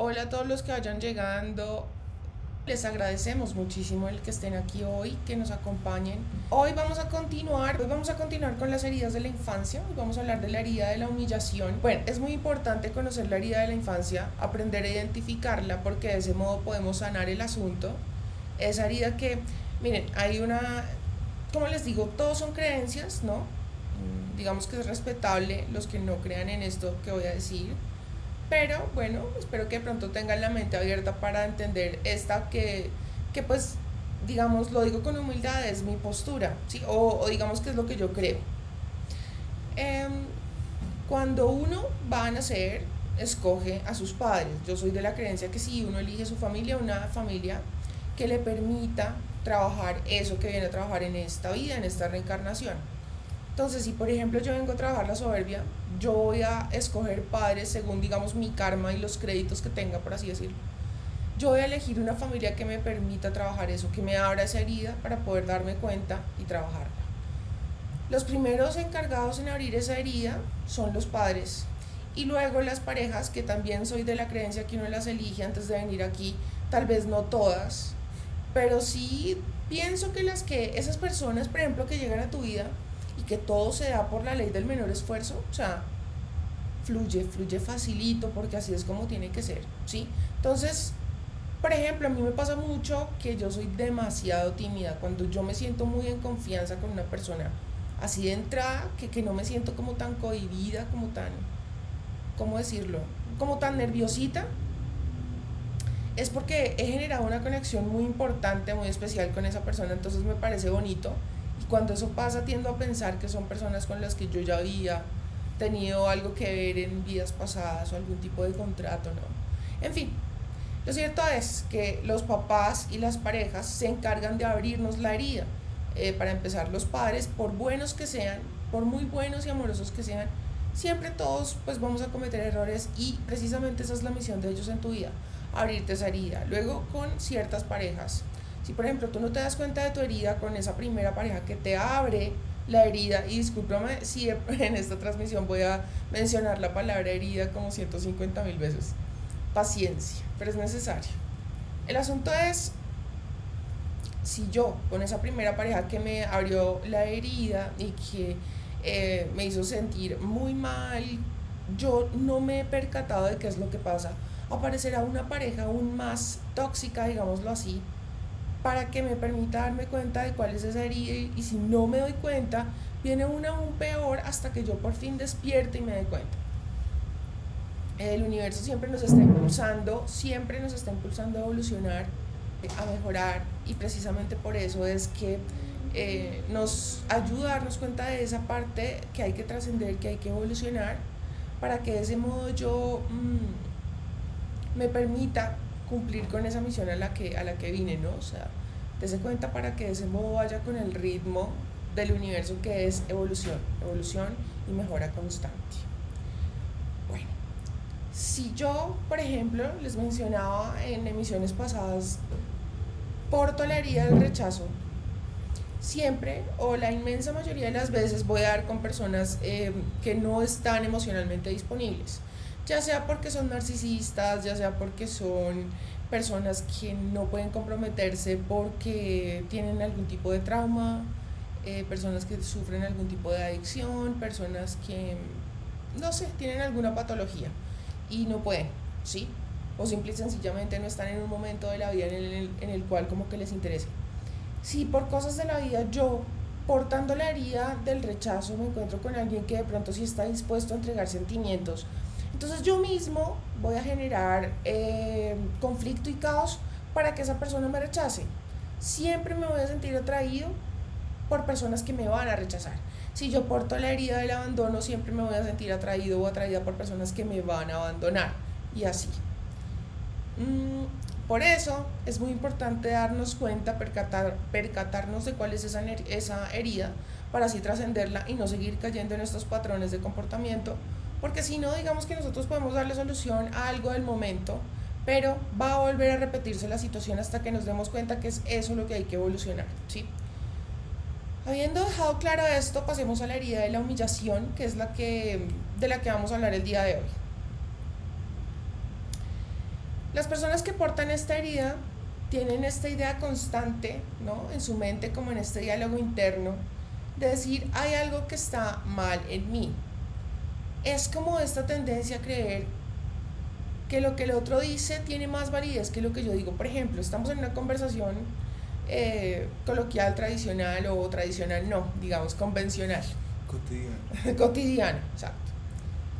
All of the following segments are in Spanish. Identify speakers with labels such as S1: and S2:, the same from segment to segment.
S1: Hola a todos los que vayan llegando. Les agradecemos muchísimo el que estén aquí hoy, que nos acompañen. Hoy vamos a continuar, hoy vamos a continuar con las heridas de la infancia. Hoy vamos a hablar de la herida de la humillación. Bueno, es muy importante conocer la herida de la infancia, aprender a identificarla porque de ese modo podemos sanar el asunto. Esa herida que, miren, hay una, como les digo, todos son creencias, ¿no? Mm, digamos que es respetable los que no crean en esto que voy a decir pero bueno, espero que pronto tengan la mente abierta para entender esta que, que pues, digamos, lo digo con humildad, es mi postura, ¿sí? o, digamos que es lo que yo creo. Em, cuando uno va a nacer, escoge a sus padres. Yo soy de la creencia que si uno elige su familia, una familia que le permita trabajar eso que viene a trabajar en esta vida, en esta reencarnación. Entonces, si por ejemplo yo vengo a trabajar la soberbia, yo voy a escoger padres según, digamos, mi karma y los créditos que tenga, por así decirlo. Yo voy a elegir una familia que me permita trabajar eso, que me abra esa herida para poder darme cuenta y trabajarla. Los primeros encargados en abrir esa herida son los padres y luego las parejas, que también soy de la creencia que uno las elige antes de venir aquí, tal vez no todas, pero sí pienso que las que esas personas, por ejemplo, que llegan a tu vida, que todo se da por la ley del menor esfuerzo, o sea, fluye, fluye facilito porque así es como tiene que ser, ¿sí? Entonces, por ejemplo, a mí me pasa mucho que yo soy demasiado tímida, cuando yo me siento muy en confianza con una persona, así de entrada, que, que no me siento como tan cohibida, como tan, ¿cómo decirlo? Como tan nerviosita, es porque he generado una conexión muy importante, muy especial con esa persona, entonces me parece bonito cuando eso pasa tiendo a pensar que son personas con las que yo ya había tenido algo que ver en vidas pasadas o algún tipo de contrato, ¿no? En fin, lo cierto es que los papás y las parejas se encargan de abrirnos la herida. Eh, para empezar, los padres, por buenos que sean, por muy buenos y amorosos que sean, siempre todos pues vamos a cometer errores y precisamente esa es la misión de ellos en tu vida, abrirte esa herida. Luego con ciertas parejas, si por ejemplo tú no te das cuenta de tu herida con esa primera pareja que te abre la herida, y discúlpame si en esta transmisión voy a mencionar la palabra herida como 150 mil veces, paciencia, pero es necesario. El asunto es, si yo con esa primera pareja que me abrió la herida y que eh, me hizo sentir muy mal, yo no me he percatado de qué es lo que pasa, aparecerá una pareja aún más tóxica, digámoslo así, para que me permita darme cuenta de cuál es esa herida y, si no me doy cuenta, viene una aún peor hasta que yo por fin despierte y me dé cuenta. El universo siempre nos está impulsando, siempre nos está impulsando a evolucionar, a mejorar y precisamente por eso es que eh, nos ayuda a darnos cuenta de esa parte que hay que trascender, que hay que evolucionar, para que de ese modo yo mm, me permita cumplir con esa misión a la que, a la que vine, ¿no? O sea, dése cuenta para que ese modo vaya con el ritmo del universo que es evolución, evolución y mejora constante. Bueno, si yo, por ejemplo, les mencionaba en emisiones pasadas, por tolería del rechazo, siempre o la inmensa mayoría de las veces voy a dar con personas eh, que no están emocionalmente disponibles ya sea porque son narcisistas, ya sea porque son personas que no pueden comprometerse porque tienen algún tipo de trauma, eh, personas que sufren algún tipo de adicción, personas que, no sé, tienen alguna patología y no pueden, ¿sí? O simple y sencillamente no están en un momento de la vida en el, en el cual como que les interese. Si por cosas de la vida yo, portando la herida del rechazo, me encuentro con alguien que de pronto sí está dispuesto a entregar sentimientos, entonces yo mismo voy a generar eh, conflicto y caos para que esa persona me rechace. Siempre me voy a sentir atraído por personas que me van a rechazar. Si yo porto la herida del abandono, siempre me voy a sentir atraído o atraída por personas que me van a abandonar. Y así. Mm, por eso es muy importante darnos cuenta, percatar, percatarnos de cuál es esa herida para así trascenderla y no seguir cayendo en estos patrones de comportamiento porque si no, digamos que nosotros podemos darle solución a algo del momento, pero va a volver a repetirse la situación hasta que nos demos cuenta que es eso lo que hay que evolucionar, ¿sí? Habiendo dejado claro esto, pasemos a la herida de la humillación, que es la que, de la que vamos a hablar el día de hoy. Las personas que portan esta herida tienen esta idea constante, ¿no? En su mente, como en este diálogo interno, de decir, hay algo que está mal en mí. Es como esta tendencia a creer que lo que el otro dice tiene más validez que lo que yo digo. Por ejemplo, estamos en una conversación eh, coloquial, tradicional o tradicional, no, digamos, convencional.
S2: Cotidiana.
S1: Cotidiana, exacto.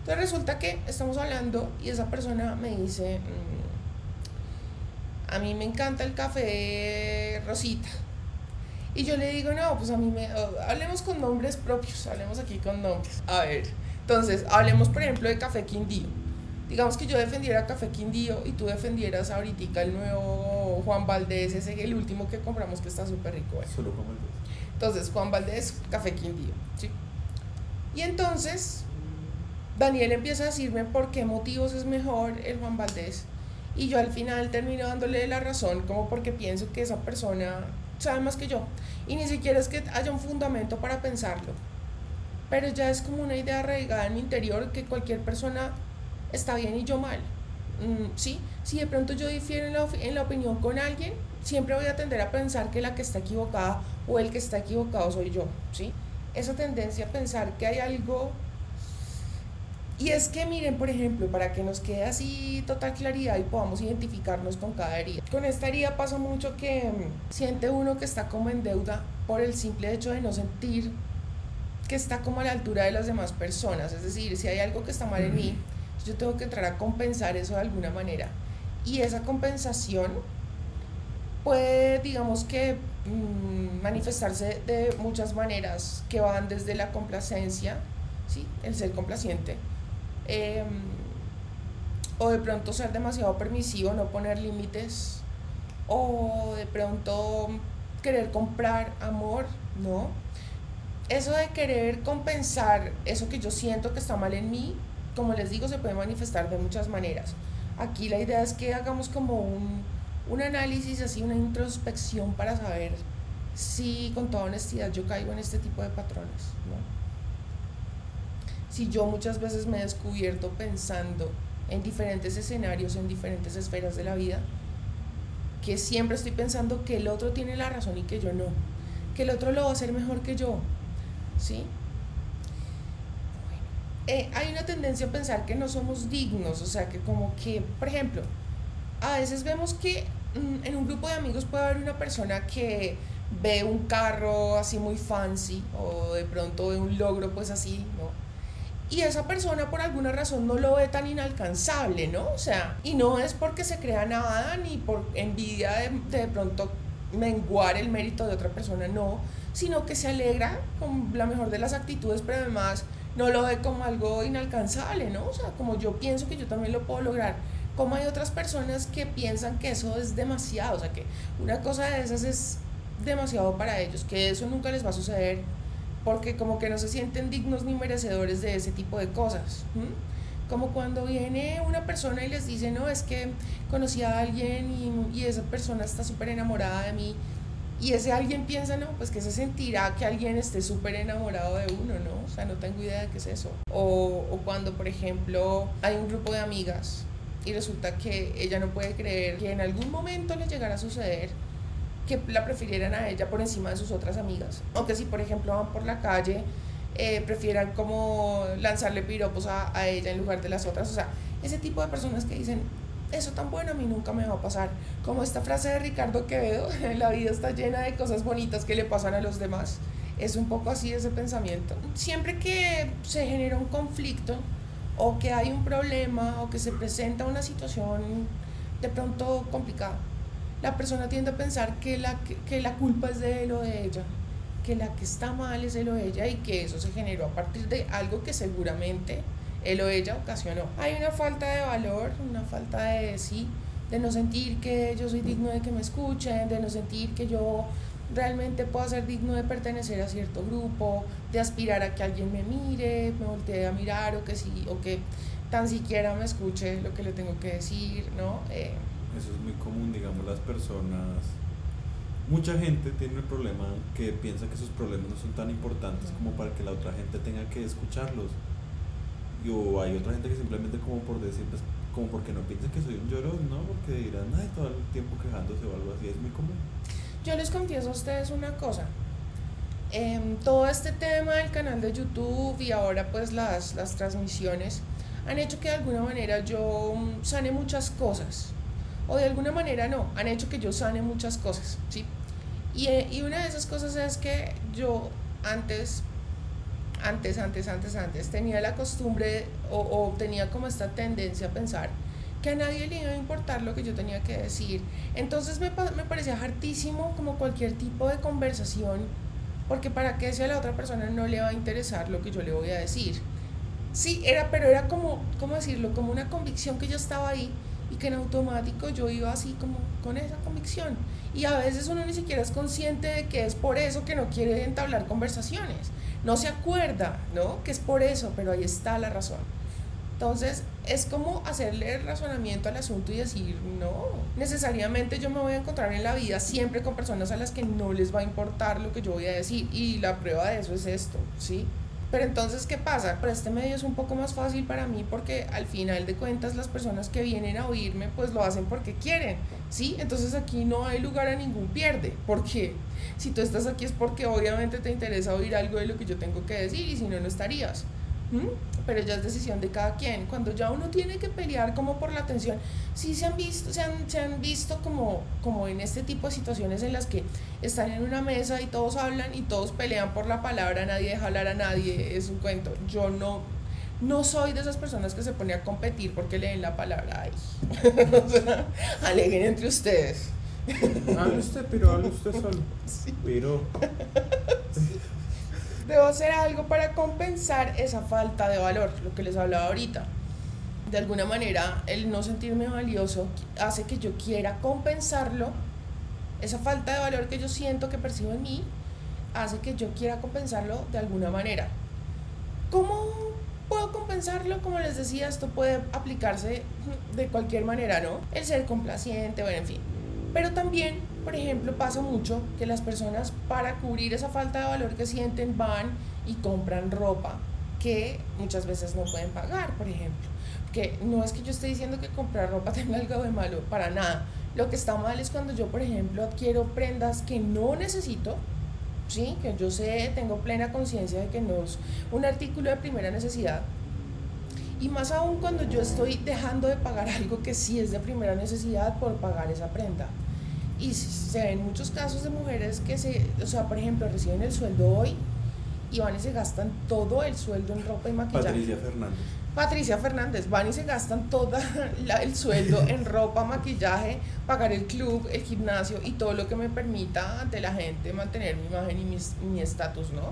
S1: Entonces resulta que estamos hablando y esa persona me dice, mm, a mí me encanta el café rosita. Y yo le digo, no, pues a mí me... hablemos con nombres propios, hablemos aquí con nombres. A ver, entonces, hablemos por ejemplo de café quindío digamos que yo defendiera Café Quindío y tú defendieras ahorita el nuevo Juan Valdés, ese es el último que compramos que está súper rico.
S2: ¿eh? Solo Juan Valdés.
S1: Entonces, Juan Valdés, Café Quindío, ¿sí? Y entonces, Daniel empieza a decirme por qué motivos es mejor el Juan Valdés. Y yo al final termino dándole la razón, como porque pienso que esa persona sabe más que yo. Y ni siquiera es que haya un fundamento para pensarlo. Pero ya es como una idea arraigada en mi interior que cualquier persona está bien y yo mal. Mm, ¿sí? Si de pronto yo difiero en la, en la opinión con alguien, siempre voy a tender a pensar que la que está equivocada o el que está equivocado soy yo. ¿sí? Esa tendencia a pensar que hay algo... Y es que miren, por ejemplo, para que nos quede así total claridad y podamos identificarnos con cada herida. Con esta herida pasa mucho que mm, siente uno que está como en deuda por el simple hecho de no sentir que está como a la altura de las demás personas. Es decir, si hay algo que está mal en mí, yo tengo que entrar a compensar eso de alguna manera. Y esa compensación puede, digamos que, mm, manifestarse de muchas maneras que van desde la complacencia, ¿sí? el ser complaciente, em, o de pronto ser demasiado permisivo, no poner límites, o de pronto querer comprar amor, ¿no? Eso de querer compensar eso que yo siento que está mal en mí, como les digo, se puede manifestar de muchas maneras. Aquí la idea es que hagamos como un, un análisis, así una introspección para saber si con toda honestidad yo caigo en este tipo de patrones. ¿no? Si yo muchas veces me he descubierto pensando en diferentes escenarios, en diferentes esferas de la vida, que siempre estoy pensando que el otro tiene la razón y que yo no, que el otro lo va a hacer mejor que yo, ¿sí? Eh, hay una tendencia a pensar que no somos dignos, o sea, que como que, por ejemplo, a veces vemos que mm, en un grupo de amigos puede haber una persona que ve un carro así muy fancy o de pronto ve un logro pues así, ¿no? Y esa persona por alguna razón no lo ve tan inalcanzable, ¿no? O sea, y no es porque se crea nada ni por envidia de, de pronto menguar el mérito de otra persona, no, sino que se alegra con la mejor de las actitudes, pero además no lo ve como algo inalcanzable, ¿no? O sea, como yo pienso que yo también lo puedo lograr. Como hay otras personas que piensan que eso es demasiado, o sea, que una cosa de esas es demasiado para ellos, que eso nunca les va a suceder porque como que no se sienten dignos ni merecedores de ese tipo de cosas. Como cuando viene una persona y les dice, no, es que conocí a alguien y, y esa persona está súper enamorada de mí y ese alguien piensa, no, pues que se sentirá que alguien esté súper enamorado de uno, ¿no? O sea, no tengo idea de qué es eso. O, o cuando, por ejemplo, hay un grupo de amigas y resulta que ella no puede creer que en algún momento le llegara a suceder que la prefirieran a ella por encima de sus otras amigas. O que si, por ejemplo, van por la calle, eh, prefieran como lanzarle piropos a, a ella en lugar de las otras. O sea, ese tipo de personas que dicen, eso tan bueno a mí nunca me va a pasar. Como esta frase de Ricardo Quevedo, la vida está llena de cosas bonitas que le pasan a los demás. Es un poco así ese pensamiento. Siempre que se genera un conflicto o que hay un problema o que se presenta una situación de pronto complicada, la persona tiende a pensar que la, que, la culpa es de él o de ella, que la que está mal es él o ella y que eso se generó a partir de algo que seguramente él o ella ocasionó. Hay una falta de valor, una falta de sí, de no sentir que yo soy digno de que me escuchen, de no sentir que yo realmente puedo ser digno de pertenecer a cierto grupo, de aspirar a que alguien me mire, me voltee a mirar o que sí, o que tan siquiera me escuche lo que le tengo que decir, ¿no?
S2: Eh, Eso es muy común, digamos, las personas. Mucha gente tiene el problema que piensa que sus problemas no son tan importantes como para que la otra gente tenga que escucharlos y o hay otra gente que simplemente como por decir, pues, como porque no piensa que soy un llorón, ¿no? Porque que dirán, ay, todo el tiempo quejándose o algo así, es muy común.
S1: Yo les confieso a ustedes una cosa. Em, todo este tema del canal de YouTube y ahora pues las, las transmisiones han hecho que de alguna manera yo mm, sane muchas cosas. O de alguna manera no, han hecho que yo sane muchas cosas, ¿sí? Y, eh, y una de esas cosas es que yo antes, antes, antes, antes, antes, tenía la costumbre o, o tenía como esta tendencia a pensar que a nadie le iba a importar lo que yo tenía que decir. Entonces me, me parecía hartísimo como cualquier tipo de conversación, porque para qué si a la otra persona no le va a interesar lo que yo le voy a decir. Sí, era, pero era como, ¿cómo decirlo? Como una convicción que yo estaba ahí y que en automático yo iba así como con esa convicción. Y a veces uno ni siquiera es consciente de que es por eso que no quiere entablar conversaciones. No se acuerda, ¿no? Que es por eso, pero ahí está la razón. Entonces, es como hacerle el razonamiento al asunto y decir, no, necesariamente yo me voy a encontrar en la vida siempre con personas a las que no les va a importar lo que yo voy a decir. Y la prueba de eso es esto, ¿sí? Pero entonces, ¿qué pasa? Por este medio es un poco más fácil para mí porque al final de cuentas las personas que vienen a oírme pues lo hacen porque quieren, ¿sí? Entonces aquí no hay lugar a ningún pierde, porque si tú estás aquí es porque obviamente te interesa oír algo de lo que yo tengo que decir y si no, no estarías. Pero ya es decisión de cada quien. Cuando ya uno tiene que pelear como por la atención, sí se han visto, se han, se han visto como, como en este tipo de situaciones en las que están en una mesa y todos hablan y todos pelean por la palabra, nadie deja hablar a nadie, es un cuento. Yo no, no soy de esas personas que se pone a competir porque leen la palabra. Ay. aleguen entre ustedes.
S2: Hable usted, pero hable usted solo. Pero.
S1: Debo hacer algo para compensar esa falta de valor, lo que les hablaba ahorita. De alguna manera, el no sentirme valioso hace que yo quiera compensarlo. Esa falta de valor que yo siento que percibo en mí hace que yo quiera compensarlo de alguna manera. ¿Cómo puedo compensarlo? Como les decía, esto puede aplicarse de cualquier manera, ¿no? El ser complaciente, bueno, en fin. Pero también por ejemplo, pasa mucho que las personas para cubrir esa falta de valor que sienten van y compran ropa que muchas veces no pueden pagar, por ejemplo. Que no es que yo esté diciendo que comprar ropa tenga algo de malo, para nada. Lo que está mal es cuando yo, por ejemplo, adquiero prendas que no necesito, ¿sí? que yo sé, tengo plena conciencia de que no es un artículo de primera necesidad. Y más aún cuando yo estoy dejando de pagar algo que sí es de primera necesidad por pagar esa prenda. Y se ven muchos casos de mujeres que se, o sea, por ejemplo, reciben el sueldo hoy y van y se gastan todo el sueldo en ropa y maquillaje.
S2: Patricia Fernández.
S1: Patricia Fernández, van y se gastan todo el sueldo en ropa, maquillaje, pagar el club, el gimnasio y todo lo que me permita ante la gente mantener mi imagen y mi estatus, ¿no?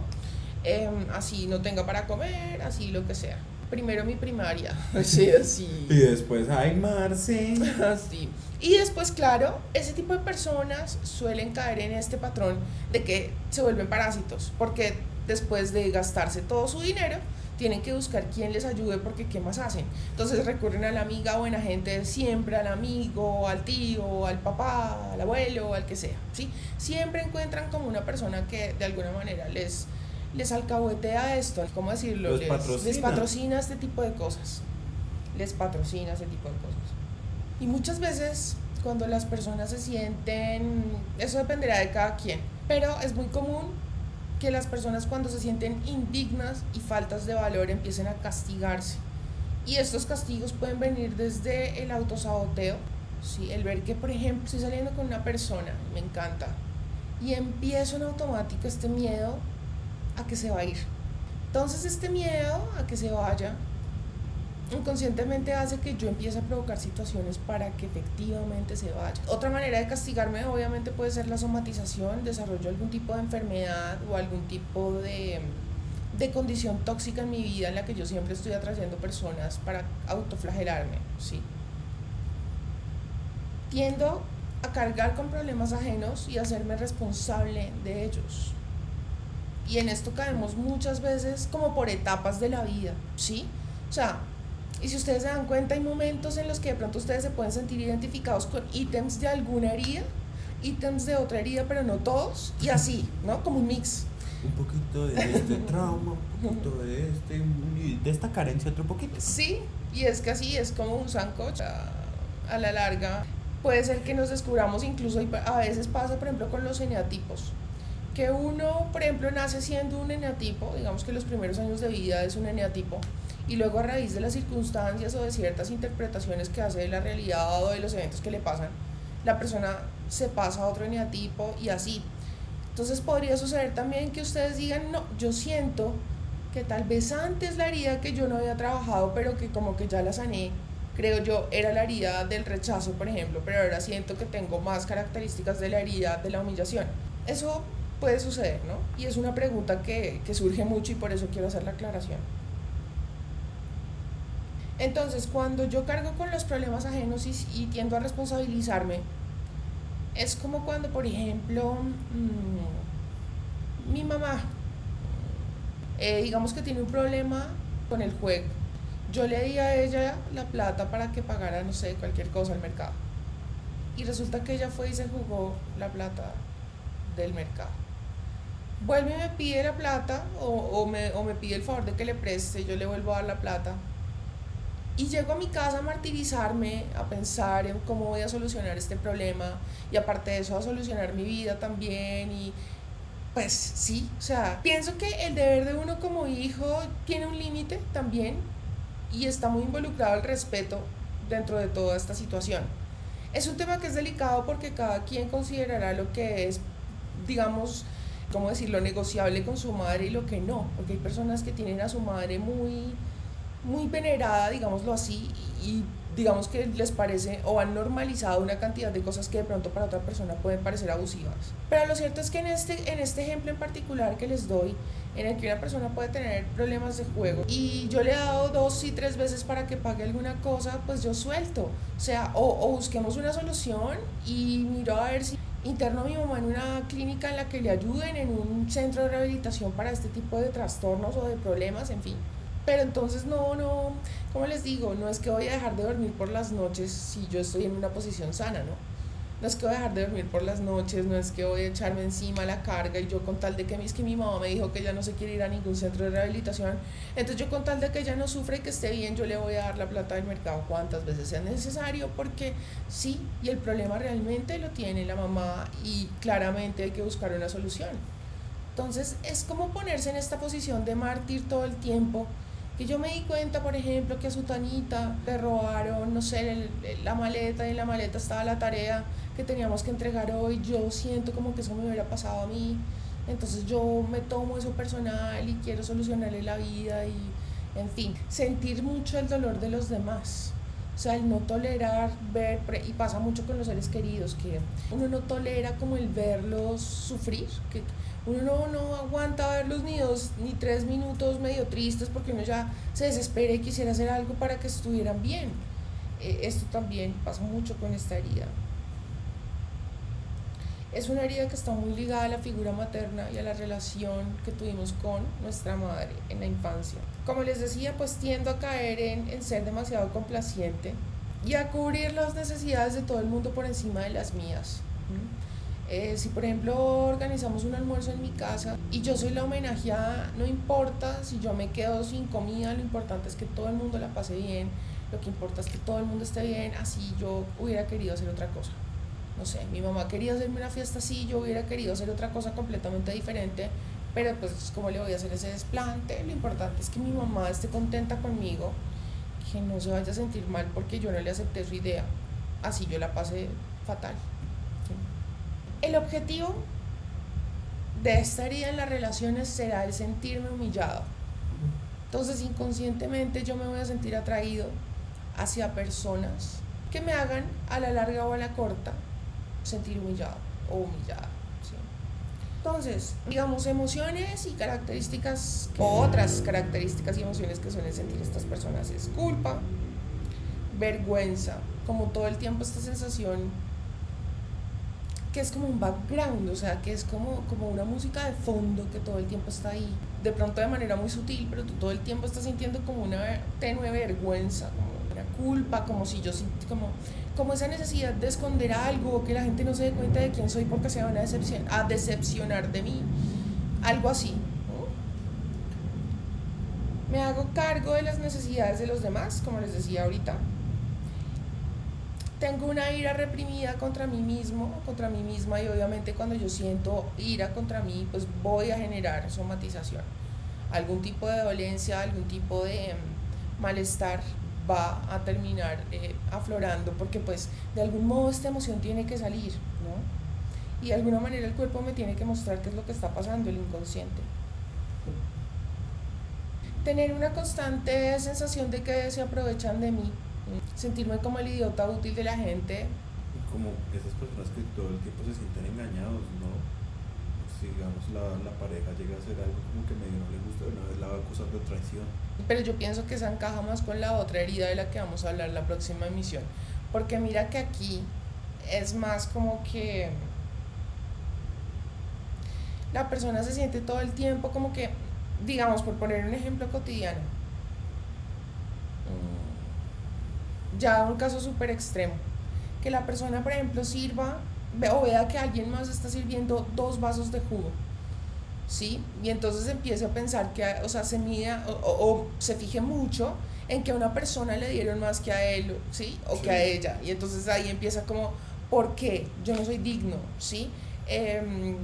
S1: Em, así no tenga para comer, así lo que sea primero mi primaria.
S2: Sí, así. Y después, ay, Marce.
S1: Así. Y después, claro, ese tipo de personas suelen caer en este patrón de que se vuelven parásitos, porque después de gastarse todo su dinero, tienen que buscar quién les ayude porque qué más hacen. Entonces recurren a la amiga buena gente siempre, al amigo, al tío, al papá, al abuelo, al que sea, ¿sí? Siempre encuentran como una persona que de alguna manera les les alcahuetea esto, ¿cómo decirlo? Les, patrocina. les patrocina este tipo de cosas. Les patrocina ese tipo de cosas. Y muchas veces cuando las personas se sienten, eso dependerá de cada quien, pero es muy común que las personas cuando se sienten indignas y faltas de valor empiecen a castigarse. Y estos castigos pueden venir desde el autosaboteo, ¿sí? el ver que, por ejemplo, estoy saliendo con una persona, me encanta, y empiezo en automático este miedo a que se va a ir. Entonces este miedo a que se vaya inconscientemente hace que yo empiece a provocar situaciones para que efectivamente se vaya. Otra manera de castigarme obviamente puede ser la somatización, desarrollo algún tipo de enfermedad o algún tipo de, de condición tóxica en mi vida en la que yo siempre estoy atrayendo personas para autoflagelarme, ¿sí? Tiendo a cargar con problemas ajenos y hacerme responsable de ellos. Y en esto caemos muchas veces como por etapas de la vida, ¿sí? O sea, y si ustedes se dan cuenta, hay momentos en los que de pronto ustedes se pueden sentir identificados con ítems de alguna herida, ítems de otra herida, pero no todos, y así, ¿no? Como un mix.
S2: Un poquito de este trauma, un poquito de este, de esta carencia otro poquito.
S1: Sí, y es que así es como un sancocho a la larga puede ser que nos descubramos incluso, a veces pasa por ejemplo con los eneatipos, que uno por ejemplo nace siendo un eneatipo, digamos que los primeros años de vida es un eneatipo, y luego a raíz de las circunstancias o de ciertas interpretaciones que hace de la realidad o de los eventos que le pasan, la persona se pasa a otro eneatipo y así. Entonces podría suceder también que ustedes digan, no, yo siento que tal vez antes la herida que yo no había trabajado, pero que como que ya la sané, creo yo, era la herida del rechazo, por ejemplo, pero ahora siento que tengo más características de la herida de la humillación. Eso puede suceder, ¿no? Y es una pregunta que, surge mucho y por eso quiero hacer la aclaración. Entonces, cuando yo cargo con los problemas ajenos y, tiendo a responsabilizarme, es como cuando, por ejemplo, mm, mi mamá, eh, digamos que tiene un problema con el juego. Yo le di a ella la plata para que pagara, no sé, cualquier cosa al mercado. Y resulta que ella fue y se jugó la plata del mercado. Vuelve y me pide la plata o, o, me, o me pide el favor de que le preste, yo le vuelvo a dar la plata. Y llego a mi casa a martirizarme, a pensar en cómo voy a solucionar este problema. Y aparte de eso a solucionar mi vida también. Y pues sí, o sea, pienso que el deber de uno como hijo tiene un límite también y está muy involucrado el respeto dentro de toda esta situación. Es un tema que es delicado porque cada quien considerará lo que es, digamos, ¿cómo decirlo?, negociable con su madre y lo que no, porque hay personas que tienen a su madre muy muy venerada, digámoslo así, y digamos que les parece o han normalizado una cantidad de cosas que de pronto para otra persona pueden parecer abusivas. Pero lo cierto es que en este, en este ejemplo en particular que les doy, en el que una persona puede tener problemas de juego y yo le he dado dos y tres veces para que pague alguna cosa, pues yo suelto. O sea, o busquemos una solución y miro a ver si interno mi mamá en una clínica en la que le ayuden, en un centro de rehabilitación para este tipo de trastornos o de problemas, en fin. Pero entonces no, no, como les digo, no es que voy a dejar de dormir por las noches si yo estoy en una posición sana, ¿no? No es que voy a dejar de dormir por las noches, no es que voy a echarme encima la carga y yo con tal de que, es que mi mamá me dijo que ella no se quiere ir a ningún centro de rehabilitación, entonces yo con tal de que ella no sufra y que esté bien, yo le voy a dar la plata del mercado cuantas veces sea necesario, porque sí, y el problema realmente lo tiene la mamá y claramente hay que buscar una solución. Entonces es como ponerse en esta posición de mártir todo el tiempo que yo me di cuenta, por ejemplo, que a su tanita le robaron, no sé, la maleta y en la maleta estaba la tarea que teníamos que entregar hoy, yo siento como que eso me hubiera pasado a mí, entonces yo me tomo eso personal y quiero solucionarle la vida y, en fin, sentir mucho el dolor de los demás. O sea, el no tolerar ver, y pasa mucho con los seres queridos, que uno no tolera como el verlos sufrir, que uno no, aguanta verlos ni dos ni tres minutos medio tristes porque uno ya se desespera y quisiera hacer algo para que estuvieran bien. Eh, esto también pasa mucho con esta herida. Es una herida que está muy ligada a la figura materna y a la relación que tuvimos con nuestra madre en la infancia. Como les decía, pues tiendo a caer en, ser demasiado complaciente y a cubrir las necesidades de todo el mundo por encima de las mías. Eh, si por ejemplo organizamos un almuerzo en mi casa y yo soy la homenajeada, no importa si yo me quedo sin comida, lo importante es que todo el mundo la pase bien, lo que importa es que todo el mundo esté bien, así yo hubiera querido hacer otra cosa. No sé, mi mamá quería hacerme una fiesta así, yo hubiera querido hacer otra cosa completamente diferente, pero pues como le voy a hacer ese desplante, lo importante es que mi mamá esté contenta conmigo, que no se vaya a sentir mal porque yo no le acepté su idea, así yo la pasé fatal. El objetivo de esta herida en las relaciones será el sentirme humillado. Entonces inconscientemente yo me voy a sentir atraído hacia personas que me hagan a la larga o a la corta sentir humillado o humillada. Entonces, digamos, emociones y características, o otras características y emociones que suelen sentir estas personas es culpa, vergüenza, como todo el tiempo esta sensación que es como un background, o sea, que es como, como una música de fondo que todo el tiempo está ahí, de pronto de manera muy sutil, pero tú todo el tiempo estás sintiendo como una tenue vergüenza, una culpa, como si yo como, como esa necesidad de esconder algo, que la gente no se dé cuenta de quién soy porque se van a, decepcionar, a decepcionar de mí, algo así. Me hago cargo de las necesidades de los demás, como les decía ahorita, tengo una ira reprimida contra mí mismo, contra mí misma y obviamente cuando yo siento ira contra mí, pues voy a generar somatización. Algún tipo de dolencia, algún tipo de em, malestar va a terminar eh, aflorando porque pues de algún modo esta emoción tiene que salir, ¿no? Y de alguna manera el cuerpo me tiene que mostrar qué es lo que está pasando, el inconsciente. Tener una constante sensación de que se aprovechan de mí, sentirme como el idiota útil de la gente.
S2: Como esas personas que todo el tiempo se sienten engañados, ¿no? Si digamos la, la pareja llega a hacer algo como que medio no le gusta, una vez la va a acusar de traición.
S1: Pero yo pienso que se encaja más con la otra herida de la que vamos a hablar la próxima emisión. Porque mira que aquí es más como que la persona se siente todo el tiempo como que, digamos, por poner un ejemplo cotidiano, ya un caso súper extremo, que la persona, por ejemplo, sirva o vea que alguien más está sirviendo dos vasos de jugo, ¿sí? Y entonces empieza a pensar que, o sea, se mida o, se fije mucho en que a una persona le dieron más que a él, ¿sí? O que a ella. Y entonces ahí empieza como, ¿por qué? Yo no soy digno, ¿sí? Eh,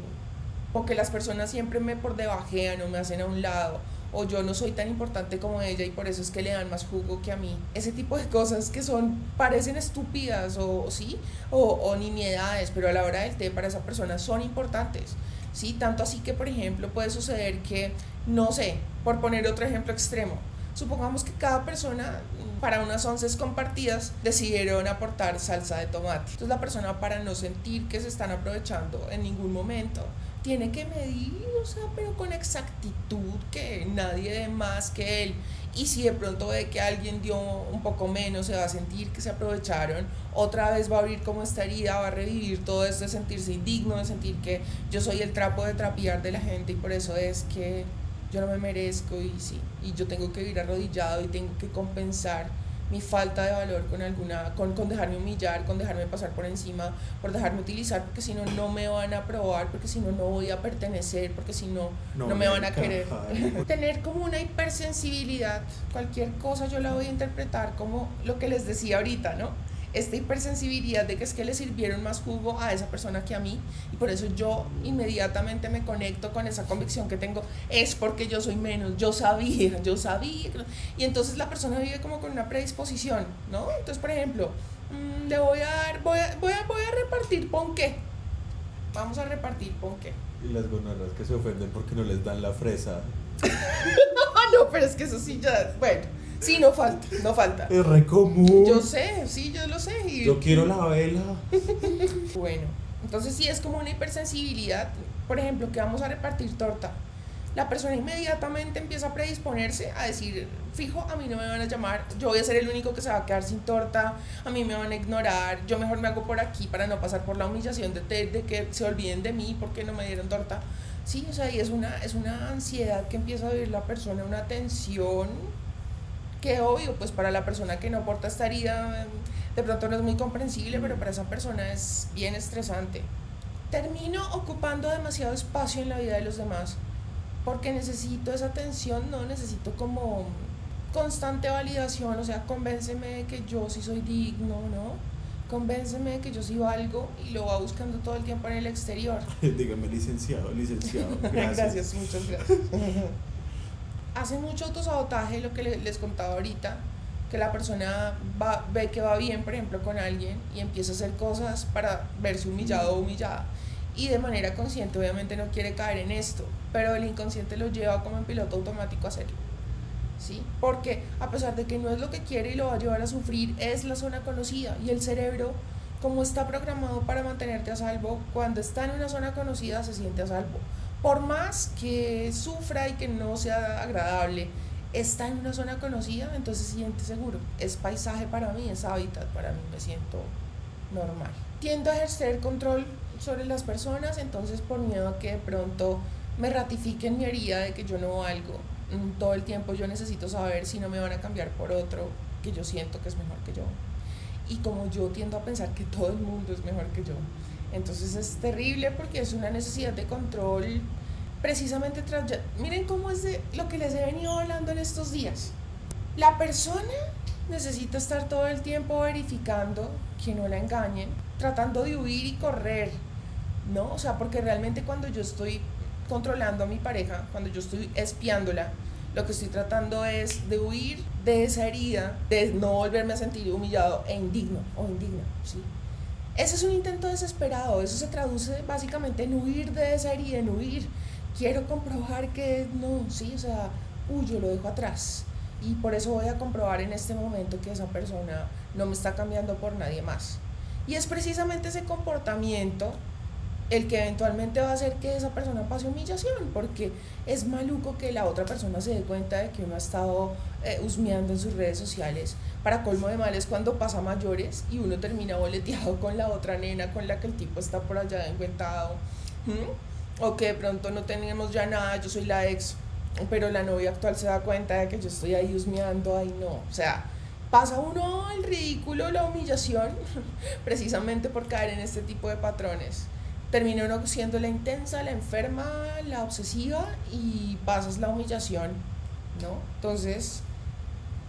S1: o que las personas siempre me por debajean o me hacen a un lado o yo no soy tan importante como ella y por eso es que le dan más jugo que a mí. Ese tipo de cosas que son, parecen estúpidas o sí, o, o nimiedades, pero a la hora del té para esa persona son importantes. ¿sí? Tanto así que, por ejemplo, puede suceder que, no sé, por poner otro ejemplo extremo, supongamos que cada persona para unas once compartidas decidieron aportar salsa de tomate. Entonces la persona para no sentir que se están aprovechando en ningún momento tiene que medir, o sea, pero con exactitud que nadie más que él. Y si de pronto ve que alguien dio un poco menos, se va a sentir que se aprovecharon, otra vez va a abrir como esta herida, va a revivir todo esto de sentirse indigno, de sentir que yo soy el trapo de trapear de la gente y por eso es que yo no me merezco y sí, y yo tengo que ir arrodillado y tengo que compensar mi falta de valor con alguna, con, con dejarme humillar, con dejarme pasar por encima, por dejarme utilizar, porque si no, no me van a aprobar, porque si no, no voy a pertenecer, porque si no, no, no me van a querer. Tener como una hipersensibilidad, cualquier cosa yo la voy a interpretar como lo que les decía ahorita, ¿no? Esta hipersensibilidad de que es que le sirvieron más jugo a esa persona que a mí y por eso yo inmediatamente me conecto con esa convicción que tengo es porque yo soy menos, yo sabía, yo sabía y entonces la persona vive como con una predisposición, ¿no? Entonces, por ejemplo, mm, le voy a dar, voy a, voy a, voy a repartir ponqué, vamos a repartir ponqué.
S2: Y las gonorras que se ofenden porque no les dan la fresa.
S1: no, pero es que eso sí ya, bueno. Sí, no falta, no falta.
S2: Es re común.
S1: Yo sé, sí, yo lo sé.
S2: Yo quiero la vela.
S1: bueno, entonces sí es como una hipersensibilidad. Por ejemplo, que vamos a repartir torta. La persona inmediatamente empieza a predisponerse a decir, fijo, a mí no me van a llamar, yo voy a ser el único que se va a quedar sin torta, a mí me van a ignorar, yo mejor me hago por aquí para no pasar por la humillación de, de que se olviden de mí porque no me dieron torta. Sí, o sea, y es una, es una ansiedad que empieza a vivir la persona, una tensión que obvio, pues para la persona que no porta esta herida, de pronto no es muy comprensible, pero para esa persona es bien estresante. Termino ocupando demasiado espacio en la vida de los demás, porque necesito esa atención, no necesito como constante validación, o sea, convénceme de que yo sí soy digno, ¿no? Convénceme de que yo sí valgo y lo va buscando todo el tiempo en el exterior.
S2: Dígame, licenciado, licenciado.
S1: Gracias, gracias muchas gracias. hace mucho autosabotaje, lo que les contaba ahorita, que la persona ve que va bien, por ejemplo, con alguien y empieza a hacer cosas para verse humillado o humillada. Y de manera consciente, obviamente, no quiere caer en esto, pero el inconsciente lo lleva como en piloto automático a hacerlo. ¿Sí? Porque a pesar de que no es lo que quiere y lo va a llevar a sufrir, es la zona conocida y el cerebro, como está programado para mantenerte a salvo, cuando está en una zona conocida se siente a salvo por más que sufra y que no sea agradable, está en una zona conocida, entonces siente seguro. Es paisaje para mí, es hábitat para mí, me siento normal. Tiendo a ejercer control sobre las personas, entonces por miedo a que de pronto me ratifiquen mi herida de que yo no valgo, mm, todo el tiempo yo necesito saber si no me van a cambiar por otro que yo siento que es mejor que yo. Y como yo tiendo a pensar que todo el mundo es mejor que yo, entonces es terrible porque es una necesidad de control precisamente tras... Miren cómo es lo que les he venido hablando en estos días. La persona necesita estar todo el tiempo verificando que no la engañen, tratando de huir y correr, ¿no? O sea, porque realmente cuando yo estoy controlando a mi pareja, cuando yo estoy espiándola, lo que estoy tratando es de huir de esa herida, de no volverme a sentir humillado e indigno o indigna, ¿sí? Ese es un intento desesperado, eso se traduce básicamente en huir de esa herida, en huir. Quiero comprobar que no, sí, o sea, huyo, lo dejo atrás. Y por eso voy a comprobar en este momento que esa persona no me está cambiando por nadie más. Y es precisamente ese comportamiento el que eventualmente va a hacer que esa persona pase humillación, porque es maluco que la otra persona se dé cuenta de que uno ha estado eh, husmeando en sus redes sociales. Para colmo de males cuando pasa mayores y uno termina boleteado con la otra nena con la que el tipo está por allá encuentado. O que de pronto no tenemos ya nada, yo soy la ex, pero la novia actual se da cuenta de que yo estoy ahí husmeando, ahí no. O sea, pasa uno el ridículo, la humillación, precisamente por caer en este tipo de patrones termina uno siendo la intensa, la enferma, la obsesiva y pasas la humillación, ¿no? Entonces,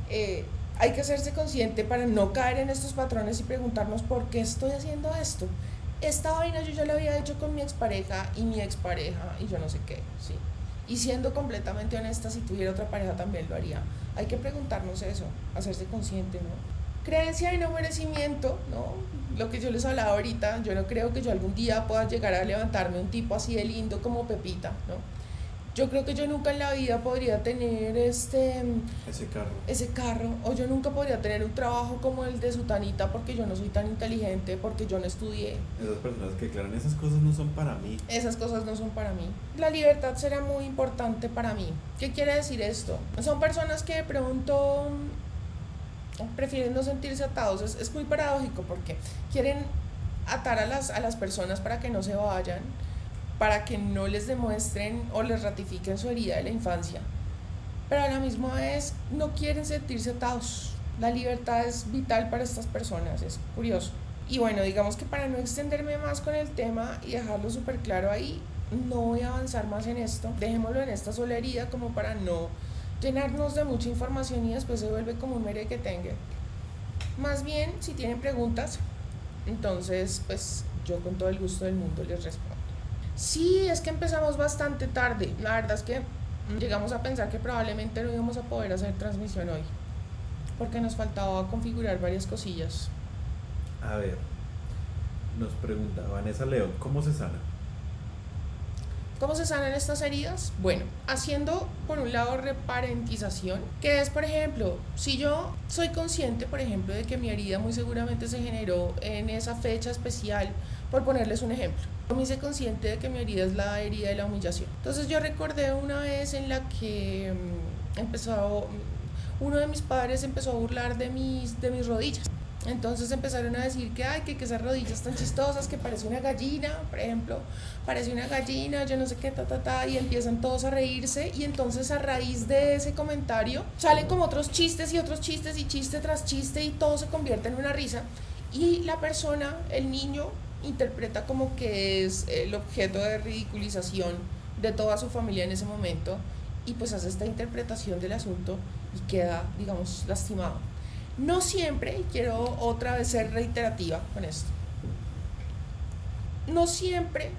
S1: eh, hay que hacerse consciente para no caer en estos patrones y preguntarnos por qué estoy haciendo esto. Esta vaina yo ya la había hecho con mi expareja y mi expareja y yo no sé qué, ¿sí? Y siendo completamente honesta, si tuviera otra pareja también lo haría. Hay que preguntarnos eso, hacerse consciente, ¿no? Creencia y no merecimiento, ¿no? Lo que yo les hablaba ahorita, yo no creo que yo algún día pueda llegar a levantarme un tipo así de lindo como Pepita, ¿no? Yo creo que yo nunca en la vida podría tener este
S2: ese carro.
S1: Ese carro o yo nunca podría tener un trabajo como el de Sutanita porque yo no soy tan inteligente, porque yo no estudié.
S2: Esas personas que aclaran esas cosas no son para mí.
S1: Esas cosas no son para mí. La libertad será muy importante para mí. ¿Qué quiere decir esto? Son personas que de pronto prefieren no sentirse atados. Es, es, muy paradójico porque quieren atar a las, a las personas para que no se vayan, para que no les demuestren o les ratifiquen su herida de la infancia. Pero a la misma vez no quieren sentirse atados. La libertad es vital para estas personas, es curioso. Y bueno, digamos que para no extenderme más con el tema y dejarlo súper claro ahí, no voy a avanzar más en esto. Dejémoslo en esta sola herida como para no llenarnos de mucha información y después se vuelve como un mere que tenga. Más bien, si tienen preguntas, entonces pues yo con todo el gusto del mundo les respondo. Sí, es que empezamos bastante tarde. La verdad es que llegamos a pensar que probablemente no íbamos a poder hacer transmisión hoy. Porque nos faltaba configurar varias cosillas.
S2: A ver, nos pregunta Vanessa León, ¿cómo se sana?
S1: ¿Cómo se sanan estas heridas? Bueno, haciendo por un lado reparentización, que es, por ejemplo, si yo soy consciente, por ejemplo, de que mi herida muy seguramente se generó en esa fecha especial, por ponerles un ejemplo. Yo me hice consciente de que mi herida es la herida de la humillación. Entonces yo recordé una vez en la que mm, empezó, uno de mis padres empezó a burlar de mis, de mis rodillas. Entonces empezaron a decir que, ay, que, que esas rodillas tan chistosas, que parece una gallina, por ejemplo, parece una gallina, yo no sé qué, ta, ta, ta, y empiezan todos a reírse. Y entonces a raíz de ese comentario salen como otros chistes y otros chistes y chiste tras chiste y todo se convierte en una risa. Y la persona, el niño, interpreta como que es el objeto de ridiculización de toda su familia en ese momento y pues hace esta interpretación del asunto y queda, digamos, lastimado. No siempre, y quiero otra vez ser reiterativa con esto, no siempre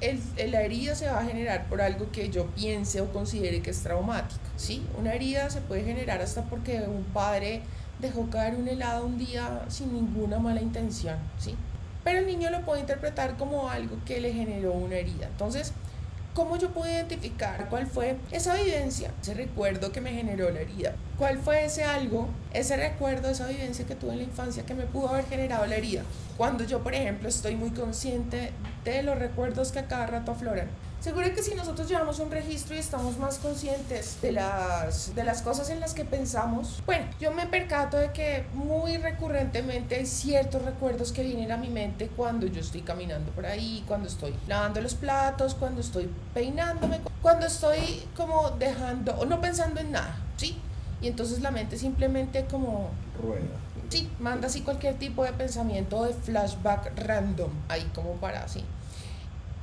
S1: el, la herida se va a generar por algo que yo piense o considere que es traumático. ¿sí? Una herida se puede generar hasta porque un padre dejó caer un helado un día sin ninguna mala intención. ¿sí? Pero el niño lo puede interpretar como algo que le generó una herida. Entonces, ¿Cómo yo puedo identificar cuál fue esa vivencia, ese recuerdo que me generó la herida? ¿Cuál fue ese algo, ese recuerdo, esa vivencia que tuve en la infancia que me pudo haber generado la herida? Cuando yo, por ejemplo, estoy muy consciente de los recuerdos que a cada rato afloran. Seguro que si nosotros llevamos un registro y estamos más conscientes de las, de las cosas en las que pensamos, bueno, yo me percato de que muy recurrentemente hay ciertos recuerdos que vienen a mi mente cuando yo estoy caminando por ahí, cuando estoy lavando los platos, cuando estoy peinándome, cuando estoy como dejando o no pensando en nada, ¿sí? Y entonces la mente simplemente como...
S2: Rueda.
S1: Sí, manda así cualquier tipo de pensamiento de flashback random, ahí como para así.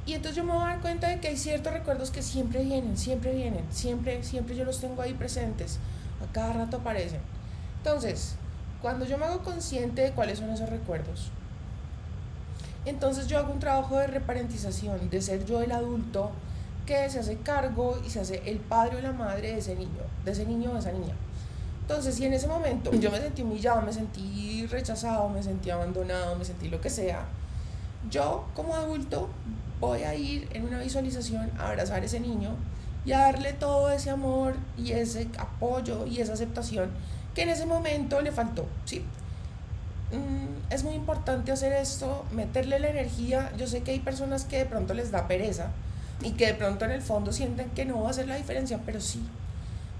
S1: Y entonces yo me voy a dar cuenta de que hay ciertos recuerdos que siempre vienen, siempre vienen, siempre, siempre yo los tengo ahí presentes, a cada rato aparecen. Entonces, cuando yo me hago consciente de cuáles son esos recuerdos, entonces yo hago un trabajo de reparentización, de ser yo el adulto que se hace cargo y se hace el padre o la madre de ese niño, de ese niño o de esa niña. Entonces, si en ese momento yo me sentí humillado, me sentí rechazado, me sentí abandonado, me sentí lo que sea, yo como adulto voy a ir en una visualización a abrazar a ese niño y a darle todo ese amor y ese apoyo y esa aceptación que en ese momento le faltó, ¿sí? Mm, es muy importante hacer esto, meterle la energía. Yo sé que hay personas que de pronto les da pereza y que de pronto en el fondo sienten que no va a hacer la diferencia, pero sí.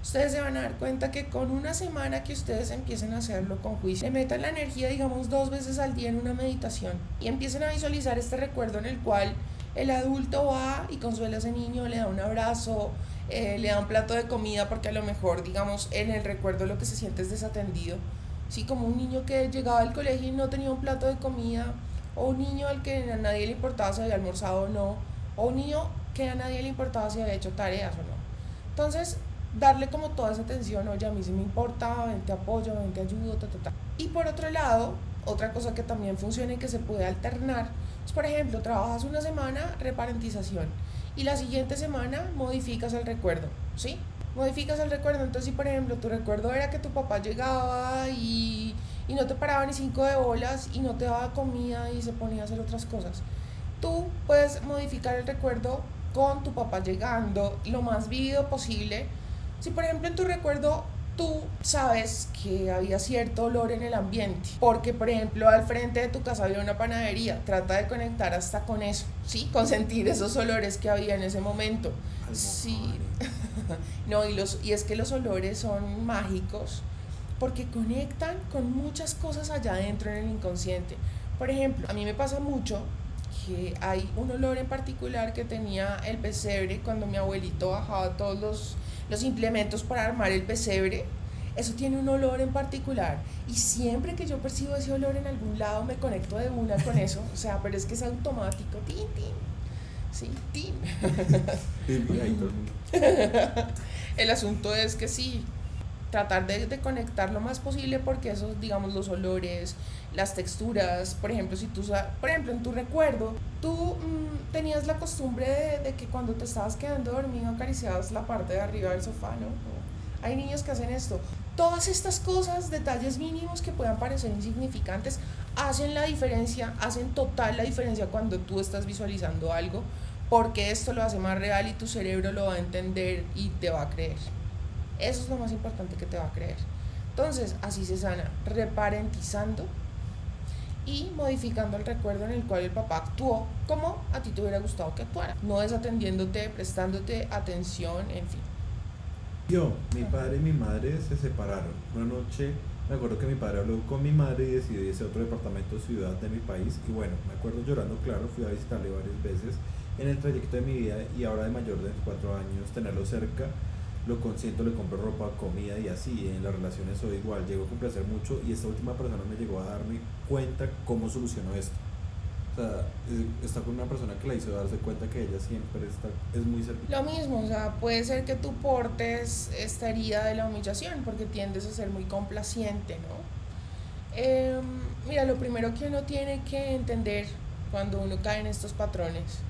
S1: Ustedes se van a dar cuenta que con una semana que ustedes empiecen a hacerlo con juicio, le metan la energía, digamos, dos veces al día en una meditación y empiecen a visualizar este recuerdo en el cual el adulto va y consuela a ese niño, le da un abrazo, eh, le da un plato de comida porque a lo mejor, digamos, en el recuerdo lo que se siente es desatendido. Sí, como un niño que llegaba al colegio y no tenía un plato de comida, o un niño al que a nadie le importaba si había almorzado o no, o un niño que a nadie le importaba si había hecho tareas o no. Entonces, darle como toda esa atención, oye, a mí sí me importa, ven te apoyo, ven te ayudo, ta, ta, ta. Y por otro lado, otra cosa que también funciona y que se puede alternar por ejemplo, trabajas una semana reparentización y la siguiente semana modificas el recuerdo, ¿sí? Modificas el recuerdo. Entonces, si por ejemplo tu recuerdo era que tu papá llegaba y, y no te paraba ni cinco de bolas y no te daba comida y se ponía a hacer otras cosas, tú puedes modificar el recuerdo con tu papá llegando lo más vivido posible. Si por ejemplo en tu recuerdo tú sabes que había cierto olor en el ambiente, porque por ejemplo al frente de tu casa había una panadería, trata de conectar hasta con eso, ¿sí? Con sentir esos olores que había en ese momento. Sí. no, y, los, y es que los olores son mágicos porque conectan con muchas cosas allá adentro en el inconsciente. Por ejemplo, a mí me pasa mucho que hay un olor en particular que tenía el pesebre cuando mi abuelito bajaba todos los los implementos para armar el pesebre, eso tiene un olor en particular. Y siempre que yo percibo ese olor en algún lado, me conecto de una con eso. O sea, pero es que es automático. Tin, tin. Sí, tin. el asunto es que sí, tratar de, de, conectar lo más posible porque esos, digamos, los olores, las texturas, por ejemplo, si tú, por ejemplo, en tu recuerdo, tú mm, tenías la costumbre de, que cuando te estabas quedando dormido acariciabas la parte de arriba del sofá, ¿no? Hay niños que hacen esto. Todas estas cosas, detalles mínimos que puedan parecer insignificantes, hacen la diferencia, hacen total la diferencia cuando tú estás visualizando algo, porque esto lo hace más real y tu cerebro lo va a entender y te va a creer. Eso es lo más importante que te va a creer. Entonces, así se sana, reparentizando y modificando el recuerdo en el cual el papá actuó como a ti te hubiera gustado que actuara, no desatendiéndote, prestándote atención, en fin.
S2: Yo, mi padre y mi madre se separaron. Una noche me acuerdo que mi padre habló con mi madre y decidió irse a otro departamento ciudad de mi país y bueno, me acuerdo llorando, claro, fui a visitarle varias veces en el trayecto de mi vida y ahora de mayor de cuatro años tenerlo cerca lo consiento, le compro ropa, comida y así. En las relaciones soy igual, llego a complacer mucho y esta última persona me llegó a darme cuenta cómo solucionó esto. O sea, está con una persona que la hizo darse cuenta que ella siempre está, es muy servicial.
S1: Lo mismo, o sea, puede ser que tú portes esta herida de la humillación porque tiendes a ser muy complaciente, ¿no? Em, mira, lo primero que uno tiene que entender cuando uno cae en estos patrones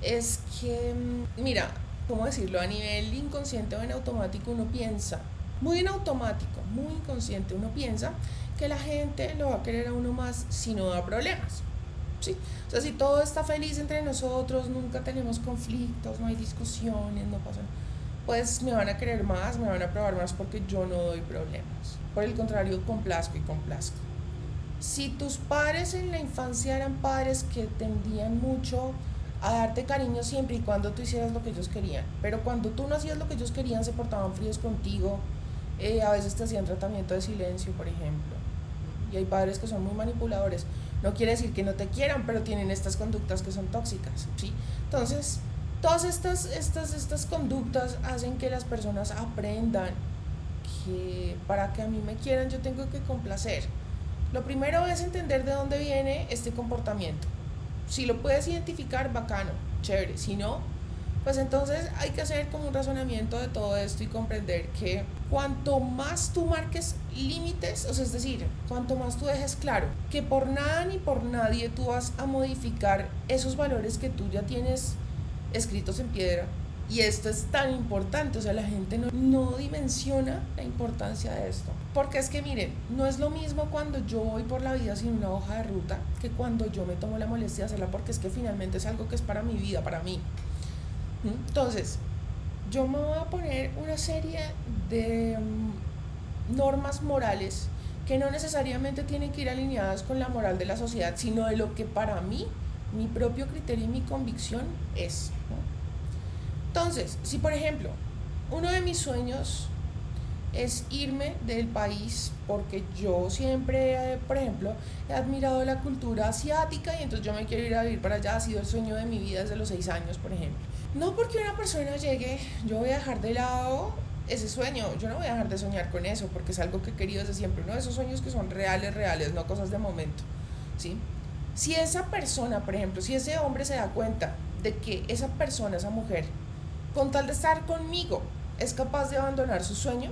S1: es que, mm, mira, ¿cómo decirlo? A nivel inconsciente o en automático uno piensa, muy en automático, muy inconsciente, uno piensa que la gente lo va a querer a uno más si no da problemas. ¿sí? O sea, si todo está feliz entre nosotros, nunca tenemos conflictos, no hay discusiones, no pasa pues me van a querer más, me van a probar más porque yo no doy problemas. Por el contrario, complazco y complazco. Si tus padres en la infancia eran padres que tendían mucho a darte cariño siempre y cuando tú hicieras lo que ellos querían. Pero cuando tú no hacías lo que ellos querían, se portaban fríos contigo, eh, a veces te hacían tratamiento de silencio, por ejemplo. Y hay padres que son muy manipuladores. No quiere decir que no te quieran, pero tienen estas conductas que son tóxicas, ¿sí? Entonces, todas estas, estas, estas conductas hacen que las personas aprendan que para que a mí me quieran yo tengo que complacer. Lo primero es entender de dónde viene este comportamiento si lo puedes identificar, bacano, chévere. Si no, Pues entonces hay que hacer como un razonamiento de todo esto y comprender que cuanto más tú marques límites, o sea, es decir, cuanto más tú dejes claro que por nada ni por nadie tú vas a modificar esos valores que tú ya tienes escritos en piedra, y esto es tan importante, o sea, la gente no, no, dimensiona la importancia de esto. Porque es que miren, no es lo mismo cuando yo voy por la vida sin una hoja de ruta que cuando yo me tomo la molestia de hacerla porque es que finalmente es algo que es para mi vida, para mí. Entonces, yo me voy a poner una serie de mm, normas morales que no necesariamente tienen que ir alineadas con la moral de la sociedad, sino de lo que para mí, mi propio criterio y mi convicción es. Entonces, si por ejemplo, uno de mis sueños es irme del país porque yo siempre, por ejemplo, he admirado la cultura asiática y entonces yo me quiero ir a vivir para allá, ha sido el sueño de mi vida desde los seis años, por ejemplo. No porque una persona llegue, yo voy a dejar de lado ese sueño, yo no voy a dejar de soñar con eso, porque es algo que he querido desde siempre, uno de esos sueños que son reales, reales, no cosas de momento, ¿sí? Si esa persona, por ejemplo, si ese hombre se da cuenta de que esa persona, esa mujer, con tal de estar conmigo, es capaz de abandonar su sueño,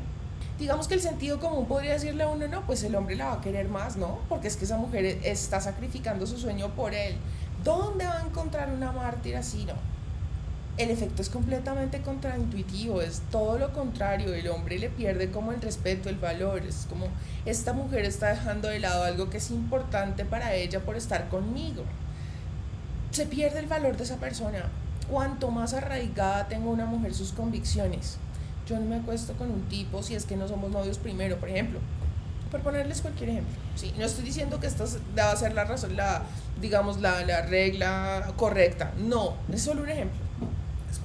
S1: digamos que el sentido común podría decirle a uno, no, pues el hombre la va a querer más, ¿no? Porque es que esa mujer está sacrificando su sueño por él. ¿Dónde va a encontrar una mártir así? No el efecto es completamente contraintuitivo, es todo lo contrario, el hombre le pierde como el respeto, el valor, es como esta mujer está dejando de lado algo que es importante para ella por estar conmigo. Se pierde el valor de esa persona. Cuanto más arraigada tenga una mujer sus convicciones. Yo no me acuesto con un tipo si es que no somos novios primero, por ejemplo. Por ponerles cualquier ejemplo. Sí, no estoy diciendo que esta deba ser la razón, la, digamos, la, la regla correcta. No, es solo un ejemplo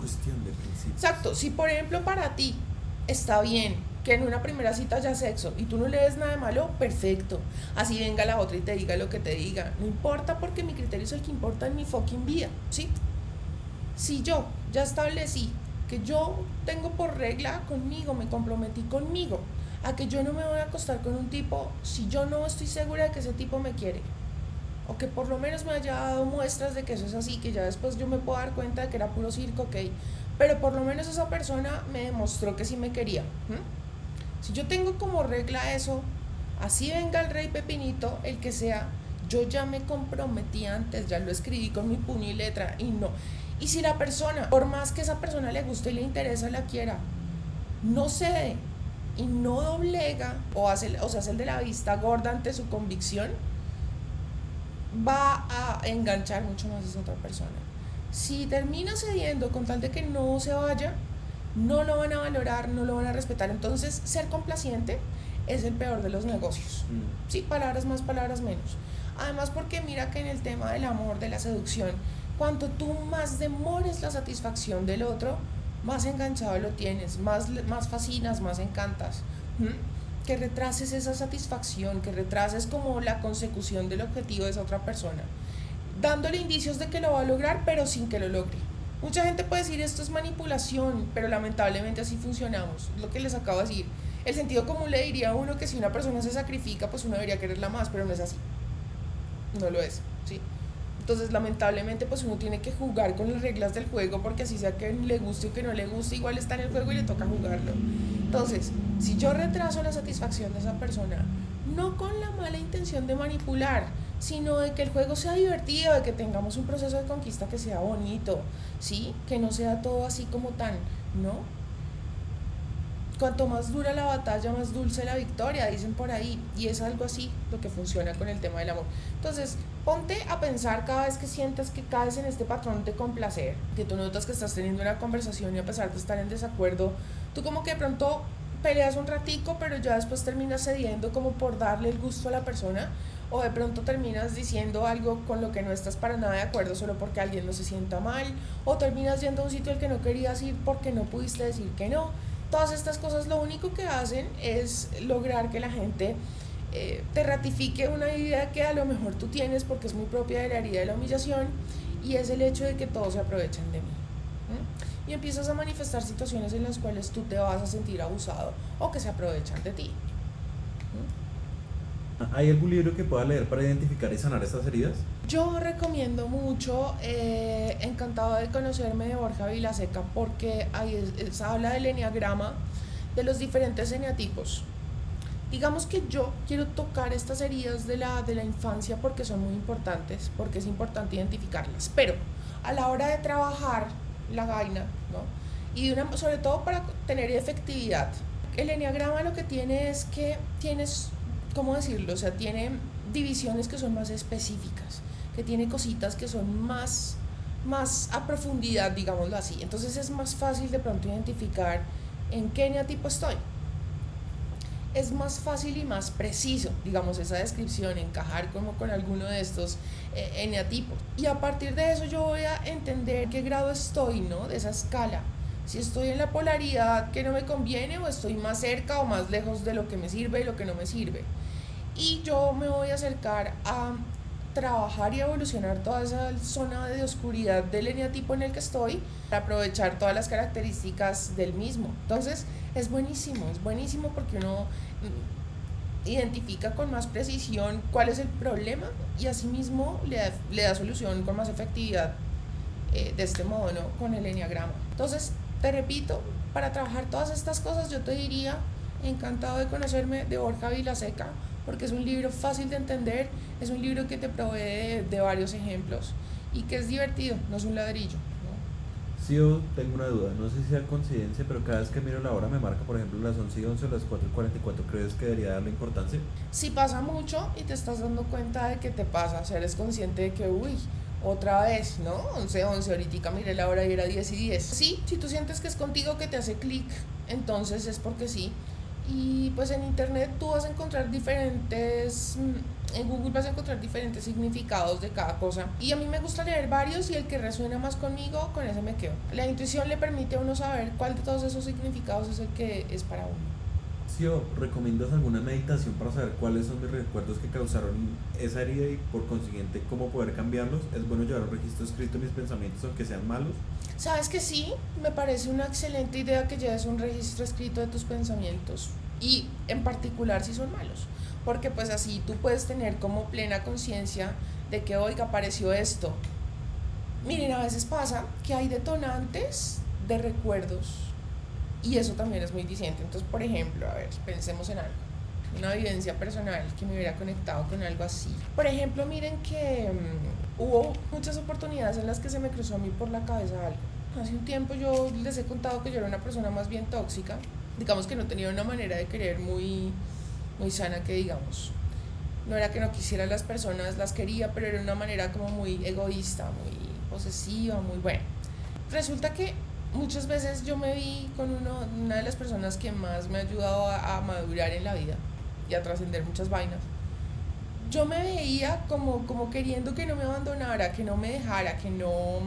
S2: cuestión de principio.
S1: Exacto, si por ejemplo para ti está bien que en una primera cita haya sexo y tú no le des nada de malo, perfecto. Así venga la otra y te diga lo que te diga. No importa porque mi criterio es el que importa en mi fucking vida, ¿sí? Si yo ya establecí que yo tengo por regla conmigo, me comprometí conmigo, a que yo no me voy a acostar con un tipo si yo no estoy segura de que ese tipo me quiere o que por lo menos me haya dado muestras de que eso es así, que ya después yo me puedo dar cuenta de que era puro circo, ok, pero por lo menos esa persona me demostró que sí me quería. Si yo tengo como regla eso, así venga el rey Pepinito, el que sea, yo ya me comprometí antes, ya lo escribí con mi puño y letra y no. Y si la persona, por más que esa persona le guste y le interesa, la quiera, no cede y no doblega o, hace, o se hace el de la vista gorda ante su convicción, va a enganchar mucho más a esa otra persona. Si termina cediendo con tal de que no se vaya, no lo van a valorar, no lo van a respetar. Entonces, ser complaciente es el peor de los negocios. Mm. Sí, palabras más, palabras menos. Además, porque mira que en el tema del amor, de la seducción, cuanto tú más demores la satisfacción del otro, más enganchado lo tienes, más, más fascinas, más encantas que retrases esa satisfacción, que retrases como la consecución del objetivo de esa otra persona, dándole indicios de que lo va a lograr, pero sin que lo logre. Mucha gente puede decir esto es manipulación, pero lamentablemente así funcionamos, lo que les acabo de decir. El sentido común le diría a uno que si una persona se sacrifica, pues uno debería quererla más, pero no es así. No lo es. Entonces, lamentablemente, pues uno tiene que jugar con las reglas del juego porque así sea que le guste o que no le guste, igual está en el juego y le toca jugarlo. Entonces, si yo retraso la satisfacción de esa persona, no con la mala intención de manipular, sino de que el juego sea divertido, de que tengamos un proceso de conquista que sea bonito, ¿sí? Que no sea todo así como tan, ¿no? Cuanto más dura la batalla, más dulce la victoria, dicen por ahí. Y es algo así lo que funciona con el tema del amor. Entonces, ponte a pensar cada vez que sientas que caes en este patrón de complacer, que tú notas que estás teniendo una conversación y a pesar de estar en desacuerdo, tú como que de pronto peleas un ratico, pero ya después terminas cediendo como por darle el gusto a la persona, o de pronto terminas diciendo algo con lo que no estás para nada de acuerdo solo porque alguien no se sienta mal, o terminas yendo a un sitio al que no querías ir porque no pudiste decir que no. Todas estas cosas lo único que hacen es lograr que la gente eh, te ratifique una idea que a lo mejor tú tienes porque es muy propia de la herida de la humillación y es el hecho de que todos se aprovechan de mí. Y empiezas a manifestar situaciones en las cuales tú te vas a sentir abusado o que se aprovechan de ti.
S2: ¿Hay algún libro que pueda leer para identificar y sanar estas heridas?
S1: Yo recomiendo mucho eh, Encantado de conocerme de Borja Vilaseca porque ahí habla del enneagrama, de los diferentes eneatipos. Digamos que yo quiero tocar estas heridas de la, de la infancia porque son muy importantes, porque es importante identificarlas. Pero a la hora de trabajar la vaina, ¿no? Y una, sobre todo para tener efectividad. El enneagrama lo que tiene es que tienes, ¿cómo decirlo? O sea, tiene divisiones que son más específicas, que tiene cositas que son más, más a profundidad, digámoslo así. Entonces es más fácil de pronto identificar en qué eneatipo estoy. Es más fácil y más preciso, digamos, esa descripción, encajar como con alguno de estos eh, eneatipos. Y a partir de eso yo voy a entender qué grado estoy, ¿no? De esa escala si estoy en la polaridad que no me conviene o estoy más cerca o más lejos de lo que me sirve y lo que no me sirve. Y yo me voy a acercar a trabajar y evolucionar toda esa zona de oscuridad del eneatipo en el que estoy para aprovechar todas las características del mismo. Entonces es buenísimo, es buenísimo porque uno mm, identifica con más precisión cuál es el problema y asimismo le da, le da solución con más efectividad eh, de este modo, ¿no? Con el enneagrama. Entonces, te repito, para trabajar todas estas cosas yo te diría, encantado de conocerme de Borja Vilaseca, porque es un libro fácil de entender, es un libro que te provee de, varios ejemplos y que es divertido, no es un ladrillo.
S2: Sí, yo tengo una duda, no sé si sea coincidencia, pero cada vez que miro la hora me marca, por ejemplo, las 11 y 11 o las 4 y 44, ¿crees que debería darle importancia?
S1: Si pasa mucho y te estás dando cuenta de que te pasa, o eres consciente de que, uy, otra vez, ¿no? 11, 11, ahorita miré la hora y era 10 y 10. Sí, si tú sientes que es contigo que te hace clic, entonces es porque sí. Y pues en internet tú vas a encontrar diferentes, mm, en Google vas a encontrar diferentes significados de cada cosa. Y a mí me gusta leer varios y el que resuena más conmigo, con ese me quedo. La intuición le permite a uno saber cuál de todos esos significados es el que es para uno.
S2: Sio, ¿recomiendas alguna meditación para saber cuáles son mis recuerdos que causaron esa herida y por consiguiente cómo poder cambiarlos? ¿Es bueno llevar un registro escrito de mis pensamientos aunque sean malos?
S1: Sabes que sí, me parece una excelente idea que lleves un registro escrito de tus pensamientos y en particular si son malos, porque pues así tú puedes tener como plena conciencia de que, oiga, apareció esto. Miren, a veces pasa que hay detonantes de recuerdos y eso también es muy diciente. Entonces, por ejemplo, a ver, pensemos en algo. Una vivencia personal que me hubiera conectado con algo así. Por ejemplo, miren que mm, hubo muchas oportunidades en las que se me cruzó a mí por la cabeza algo. Hace un tiempo yo les he contado que yo era una persona más bien tóxica. Digamos que no tenía una manera de querer muy, muy sana que digamos. No era que no quisiera a las personas, las quería, pero era una manera como muy egoísta, muy posesiva, muy bueno. Resulta que muchas veces yo me vi con uno, una de las personas que más me ha ayudado a, madurar en la vida y a trascender muchas vainas. Yo me veía como, como queriendo que no me abandonara, que no me dejara, que no,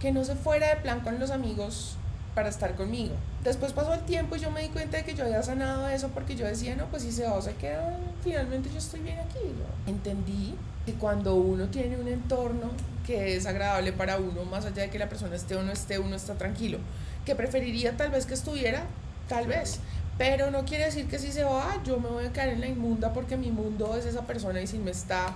S1: que no se fuera de plan con los amigos para estar conmigo. Después pasó el tiempo y yo me di cuenta de que yo había sanado eso porque yo decía, no, pues si se va o se queda, finalmente yo estoy bien aquí. Entendí que cuando uno tiene un entorno que es agradable para uno, más allá de que la persona esté o no esté, uno está tranquilo. Que preferiría tal vez que estuviera, tal vez. Pero no quiere decir que si se va, yo me voy a quedar en la inmunda porque mi mundo es esa persona y si me está,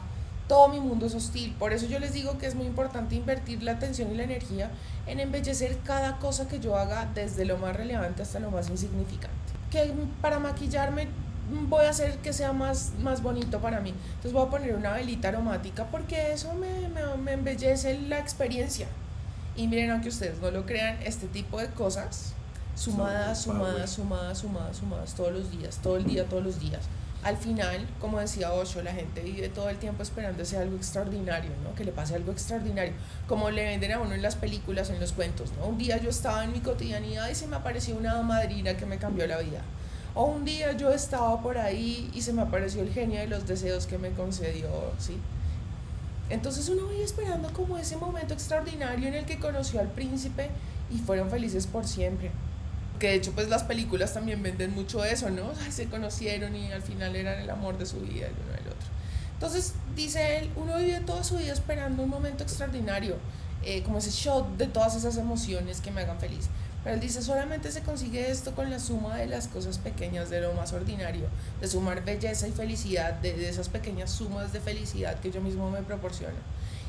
S1: todo mi mundo es hostil. Por eso yo les digo que es muy importante invertir la atención y la energía en embellecer cada cosa que yo haga, desde lo más relevante hasta lo más insignificante. Que para maquillarme voy a hacer que sea más, más bonito para mí. Entonces voy a poner una velita aromática porque eso me, me, me embellece la experiencia. Y miren, aunque ustedes no lo crean, este tipo de cosas, sumadas, sumadas, sumadas, sumadas, sumadas, todos los días, todo el día, todos los días. Al final, como decía Osho, la gente vive todo el tiempo esperando ese algo extraordinario, ¿no? Que le pase algo extraordinario. Como le venden a uno en las películas, en los cuentos, ¿no? Un día yo estaba en mi cotidianidad y se me apareció una madrina que me cambió la vida. O un día yo estaba por ahí y se me apareció el genio de los deseos que me concedió, ¿sí? Entonces uno va esperando como ese momento extraordinario en el que conoció al príncipe y fueron felices por siempre. Que de hecho pues las películas también venden mucho eso, ¿no? se conocieron y al final eran el amor de su vida el uno del otro. Entonces dice él, uno vive toda su vida esperando un momento extraordinario, eh, como ese shot de todas esas emociones que me hagan feliz. Pero él dice, solamente se consigue esto con la suma de las cosas pequeñas, de lo más ordinario, de sumar belleza y felicidad, de, de esas pequeñas sumas de felicidad que yo mismo me proporciono.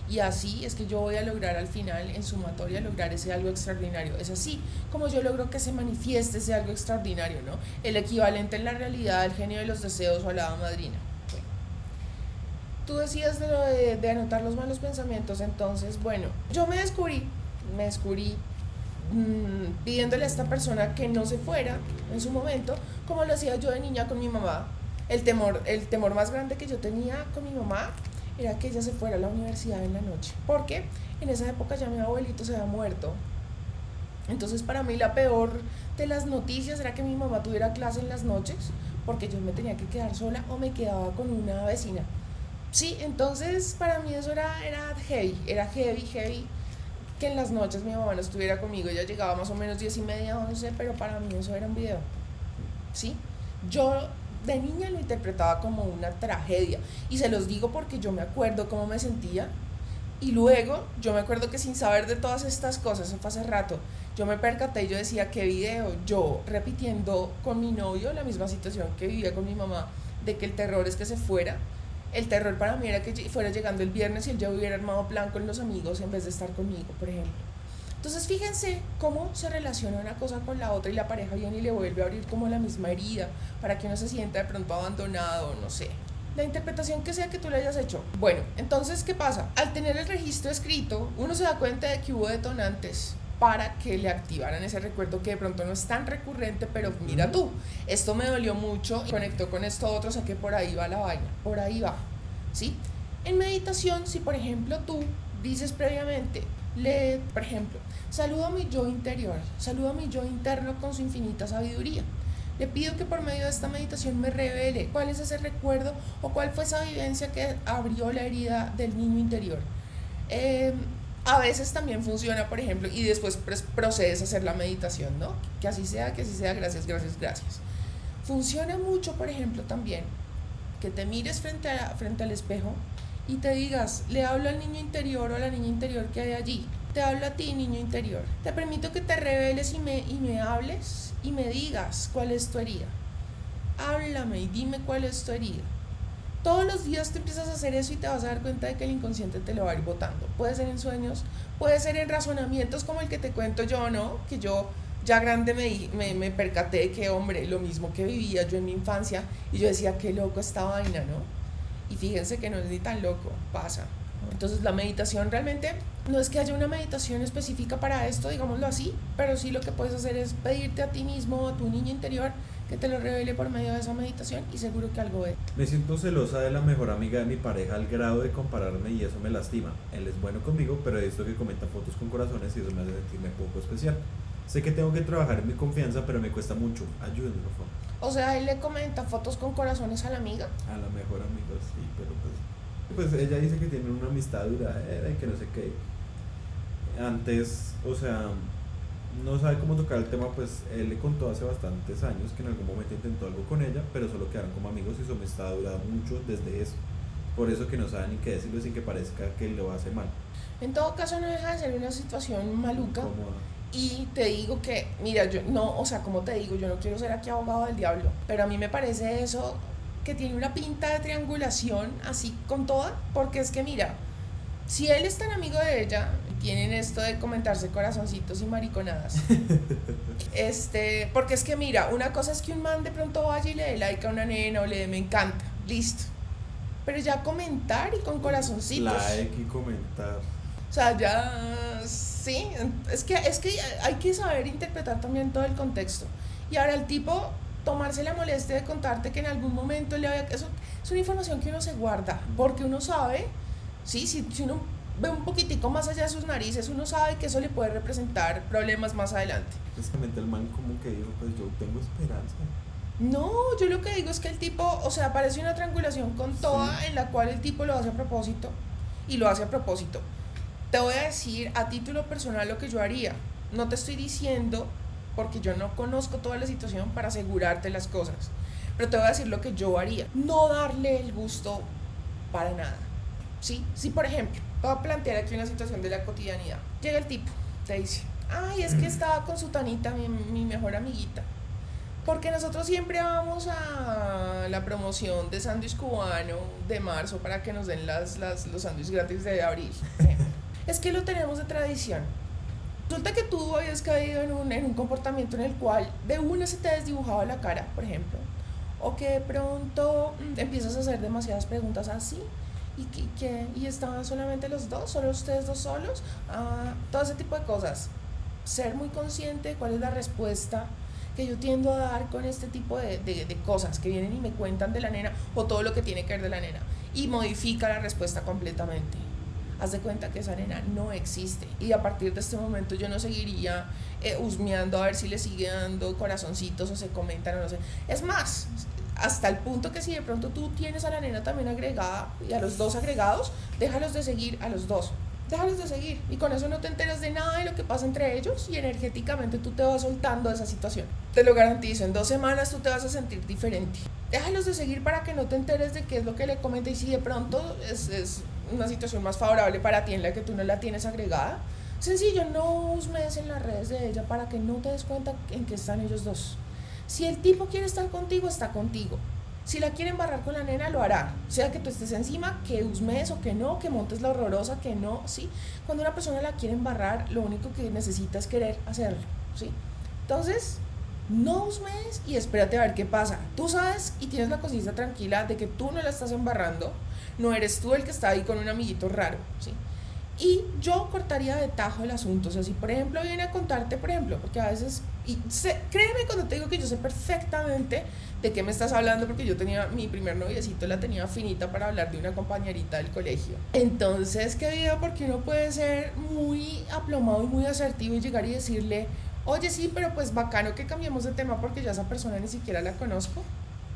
S1: Y así es que yo voy a lograr al final, en sumatoria, lograr ese algo extraordinario. Es así como yo logro que se manifieste ese algo extraordinario, ¿no? El equivalente en la realidad al genio de los deseos o a la madrina. Tú decías de anotar los malos pensamientos, entonces, bueno, yo me descubrí, me descubrí mmm, pidiéndole a esta persona que no se fuera en su momento, como lo hacía yo de niña con mi mamá. El temor, el temor más grande que yo tenía con mi mamá era que ella se fuera a la universidad en la noche, porque en esa época ya mi abuelito se había muerto. Entonces para mí la peor de las noticias era que mi mamá tuviera clase en las noches, porque yo me tenía que quedar sola o me quedaba con una vecina. Sí, entonces para mí eso era, era heavy, era heavy, heavy que en las noches mi mamá no estuviera conmigo. Ella llegaba más o menos diez y media, once, pero para mí eso era un video. ¿Sí? Yo de niña lo interpretaba como una tragedia. Y se los digo porque yo me acuerdo cómo me sentía. Y luego yo me acuerdo que sin saber de todas estas cosas, hace rato, yo me percaté y yo decía, ¿qué video? Yo repitiendo con mi novio la misma situación que vivía con mi mamá, de que el terror es que se fuera. El terror para mí era que fuera llegando el viernes y él ya hubiera armado plan con los amigos en vez de estar conmigo, por ejemplo. Entonces fíjense cómo se relaciona una cosa con la otra y la pareja viene y le vuelve a abrir como la misma herida para que uno se sienta de pronto abandonado, no sé. La interpretación que sea que tú le hayas hecho. Bueno, entonces, ¿qué pasa? Al tener el registro escrito, uno se da cuenta de que hubo detonantes para que le activaran ese recuerdo que de pronto no es tan recurrente, pero mira tú, esto me dolió mucho y conectó con esto otro, o sea que por ahí va la vaina, por ahí va, ¿sí? En meditación, si por ejemplo tú dices previamente, le, por ejemplo, saludo a mi yo interior, saludo a mi yo interno con su infinita sabiduría. Le pido que por medio de esta meditación me revele cuál es ese recuerdo o cuál fue esa vivencia que abrió la herida del niño interior. Eh, a veces también funciona, por ejemplo, y después procedes a hacer la meditación, ¿no? Que así sea, que así sea, gracias, gracias, gracias. Funciona mucho, por ejemplo, también que te mires frente, a, frente al espejo y te digas, le hablo al niño interior o a la niña interior que hay allí. Te hablo a ti, niño interior. Te permito que te reveles y me, y me hables y me digas cuál es tu herida. Háblame y dime cuál es tu herida. Todos los días te empiezas a hacer eso y te vas a dar cuenta de que el inconsciente te lo va a ir botando. Puede ser en sueños, puede ser en razonamientos como el que te cuento yo, ¿no? Que yo ya grande me, me, me percaté que, hombre, lo mismo que vivía yo en mi infancia y yo decía, qué loco esta vaina, ¿no? Y fíjense que no es ni tan loco, pasa. Entonces la meditación realmente no es que haya una meditación específica para esto, digámoslo así, pero sí lo que puedes hacer es pedirte a ti mismo, a tu niño interior, que te lo revele por medio de esa meditación y seguro que algo es.
S2: Me siento celosa de la mejor amiga de mi pareja al grado de compararme y eso me lastima. Él es bueno conmigo, pero he visto que comenta fotos con corazones y eso me hace sentirme poco especial. Sé que tengo que trabajar en mi confianza, pero me cuesta mucho. Ayúdenme, por favor.
S1: O sea, él le comenta fotos con corazones a la amiga.
S2: A la mejor amiga, sí, pero pues. Pues ella dice que tiene una amistad duradera y que no sé qué. Antes, o sea, no sabe cómo tocar el tema, pues él le contó hace bastantes años que en algún momento intentó algo con ella, pero solo quedaron como amigos y su amistad ha durado mucho desde eso. Por eso que no sabe ni qué decirlo sin que parezca que lo hace mal.
S1: En todo caso, no deja de ser una situación maluca.
S2: Incómoda.
S1: Y te digo que, mira, yo no, o sea, como te digo, yo no quiero ser aquí abogado del diablo, pero a mí me parece eso que tiene una pinta de triangulación así con toda, porque es que mira, si él es tan amigo de ella, tienen esto de comentarse corazoncitos y mariconadas. este, porque es que mira, una cosa es que un man de pronto vaya y le dé like a una nena o le dé me encanta, listo. Pero ya comentar y con corazoncitos.
S2: Like y comentar.
S1: O sea, ya sí, es que, es que hay que saber interpretar también todo el contexto. Y ahora el tipo tomarse la molestia de contarte que en algún momento le había... Eso es una información que uno se guarda, porque uno sabe, sí, si, si uno ve un poquitico más allá de sus narices, uno sabe que eso le puede representar problemas más adelante.
S2: Justamente el man como que dijo, pues yo tengo esperanza.
S1: No, yo lo que digo es que el tipo, o sea, parece una triangulación con toda en la cual el tipo lo hace a propósito y lo hace a propósito. Te voy a decir a título personal lo que yo haría. No te estoy diciendo porque yo no conozco toda la situación para asegurarte las cosas. Pero te voy a decir lo que yo haría. No darle el gusto para nada. ¿Sí? Si por ejemplo, voy a plantear aquí una situación de la cotidianidad. Llega el tipo, te dice, Ay, es que estaba con su Tanita, mi, mi mejor amiguita. Porque nosotros siempre vamos a la promoción de sándwich cubano de marzo para que nos den las, las, los sándwiches gratis de abril. Es que lo tenemos de tradición. Resulta que tú habías caído en un, en un comportamiento en el cual de una se te desdibujaba la cara, por ejemplo, o que de pronto mm, empiezas a hacer demasiadas preguntas así. ¿Y, que, ¿Y estaban solamente los dos? ¿Solo ustedes dos solos? Ah, todo ese tipo de cosas. Ser muy consciente de cuál es la respuesta que yo tiendo a dar con este tipo de, de, de, cosas que vienen y me cuentan de la nena o todo lo que tiene que ver de la nena y modifica la respuesta completamente haz de cuenta que esa nena no existe. Y a partir de este momento yo no seguiría eh, husmeando a ver si le sigue dando corazoncitos o se comentan o no sé. Es más, hasta el punto que si de pronto tú tienes a la nena también agregada y a los dos agregados, déjalos de seguir a los dos. Déjalos de seguir y con eso no te enteras de nada de lo que pasa entre ellos y energéticamente tú te vas soltando de esa situación. Te lo garantizo, en dos semanas tú te vas a sentir diferente. Déjalos de seguir para que no te enteres de qué es lo que le comenta y si de pronto es, es una situación más favorable para ti en la que tú no la tienes agregada. Sencillo, no uses en las redes de ella para que no te des cuenta en que están ellos dos. Si el tipo quiere estar contigo, está contigo. Si la quiere embarrar con la nena, lo hará. Sea que tú estés encima, que usmes o que no, que montes la horrorosa, que no, ¿sí? Cuando una persona la quiere embarrar, lo único que necesita es querer hacerlo, ¿sí? Entonces, no usmes y espérate a ver qué pasa. Tú sabes y tienes la conciencia tranquila de que tú no la estás embarrando, no eres tú el que está ahí con un amiguito raro, ¿sí? Y yo cortaría de tajo el asunto. O sea, si por ejemplo viene a contarte, por ejemplo, porque a veces, y créeme cuando te digo que yo sé perfectamente de qué me estás hablando, porque yo tenía mi primer noviecito, la tenía finita para hablar de una compañerita del colegio. Entonces, qué vida, porque uno puede ser muy aplomado y muy asertivo y llegar y decirle, oye, sí, pero pues bacano que cambiemos de tema porque ya esa persona ni siquiera la conozco.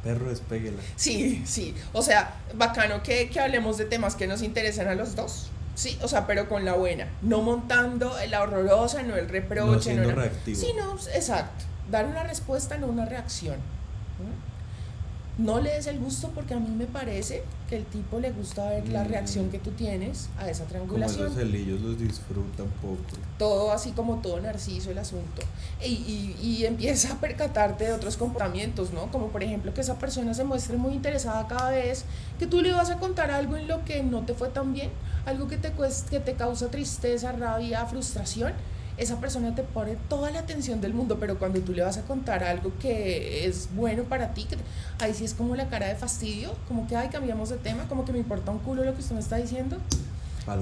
S2: Perro, despéguela.
S1: Sí, sí. O sea, bacano que, que hablemos de temas que nos interesen a los dos. Sí, o sea, pero con la buena. No montando la horrorosa, no el reproche.
S2: No
S1: no
S2: reactivo.
S1: Sí, no, exacto. Dar una respuesta, no una reacción no le des el gusto porque a mí me parece que el tipo le gusta ver la reacción que tú tienes a esa triangulación.
S2: Como los celillos los disfruta un poco.
S1: Todo así como todo narciso el asunto. Y, y, y, empieza a percatarte de otros comportamientos, ¿no? Como por ejemplo que esa persona se muestre muy interesada cada vez que tú le vas a contar algo en lo que no te fue tan bien, algo que te, que te causa tristeza, rabia, frustración esa persona te pone toda la atención del mundo, pero cuando tú le vas a contar algo que es bueno para ti, que ahí sí es como la cara de fastidio, como que, ay, cambiamos de tema, como que me importa un culo lo que usted me está diciendo.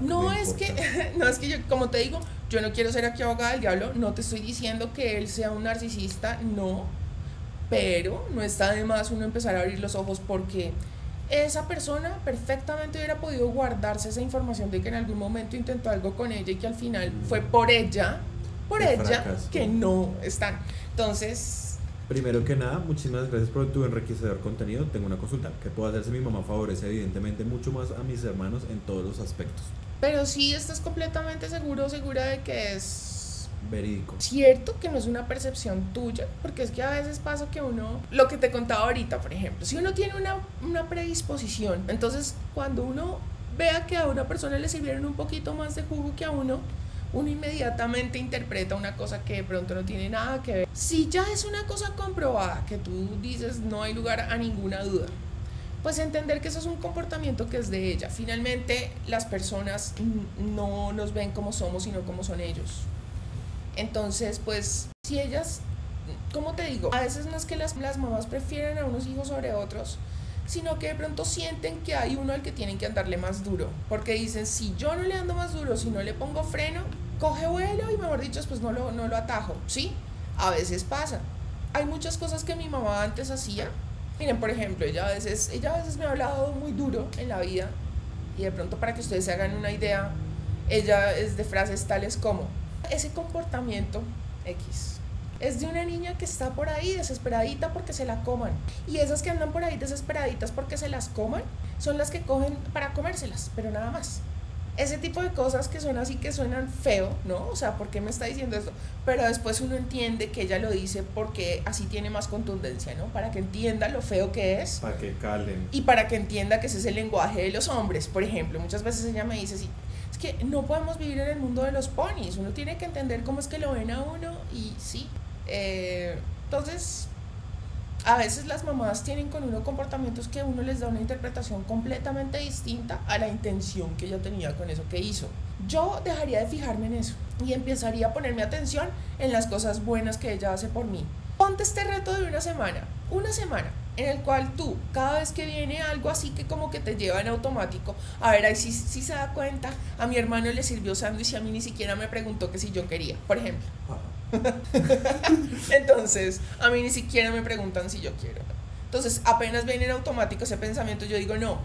S1: No es que, no es que yo, como te digo, yo no quiero ser aquí abogada del diablo, no te estoy diciendo que él sea un narcisista, no, pero no está de más uno empezar a abrir los ojos porque esa persona perfectamente hubiera podido guardarse esa información de que en algún momento intentó algo con ella y que al final fue por ella, por ella, que no están. Entonces...
S2: Primero que nada, muchísimas gracias por tu enriquecedor contenido. Tengo una consulta. que puedo hacerse mi mamá favorece evidentemente mucho más a mis hermanos en todos los aspectos.
S1: Pero sí estás completamente seguro, segura de que es
S2: verídico.
S1: Cierto que no es una percepción tuya, porque es que a veces pasa que uno, lo que te contaba ahorita, por ejemplo, si uno tiene una, una predisposición, entonces cuando uno vea que a una persona le sirvieron un poquito más de jugo que a uno, uno inmediatamente interpreta una cosa que de pronto no tiene nada que ver. Si ya es una cosa comprobada, que tú dices no hay lugar a ninguna duda, pues entender que eso es un comportamiento que es de ella. Finalmente las personas no nos ven como somos, sino como son ellos. Entonces, pues, si ellas, como te digo, a veces no es que las, las mamás prefieren a unos hijos sobre otros, sino que de pronto sienten que hay uno al que tienen que andarle más duro, porque dicen, si yo no le ando más duro, si no le pongo freno, coge vuelo y mejor dicho, pues no lo, no lo atajo, ¿sí? A veces pasa. Hay muchas cosas que mi mamá antes hacía. Miren, por ejemplo, ella a veces, ella a veces me ha hablado muy duro en la vida y de pronto para que ustedes se hagan una idea, ella es de frases tales como, ese comportamiento X es de una niña que está por ahí desesperadita porque se la coman. Y esas que andan por ahí desesperaditas porque se las coman son las que cogen para comérselas, pero nada más. Ese tipo de cosas que son así que suenan feo, ¿no? O sea, ¿por qué me está diciendo esto? Pero después uno entiende que ella lo dice porque así tiene más contundencia, ¿no? Para que entienda lo feo que es.
S2: Para que calen.
S1: Y para que entienda que ese es el lenguaje de los hombres, por ejemplo. Muchas veces ella me dice, sí, que no podemos vivir en el mundo de los ponis, uno tiene que entender cómo es que lo ven a uno y sí. Eh, entonces, a veces las mamás tienen con uno comportamientos que uno les da una interpretación completamente distinta a la intención que ella tenía con eso que hizo. Yo dejaría de fijarme en eso y empezaría a ponerme atención en las cosas buenas que ella hace por mí. Ponte este reto de una semana, una semana, en el cual tú, cada vez que viene algo así que como que te lleva en automático, a ver, ahí sí, sí se da cuenta, a mi hermano le sirvió sándwich y a mí ni siquiera me preguntó que si yo quería, por ejemplo. Entonces, a mí ni siquiera me preguntan si yo quiero. Entonces, apenas viene en automático ese pensamiento, yo digo, no,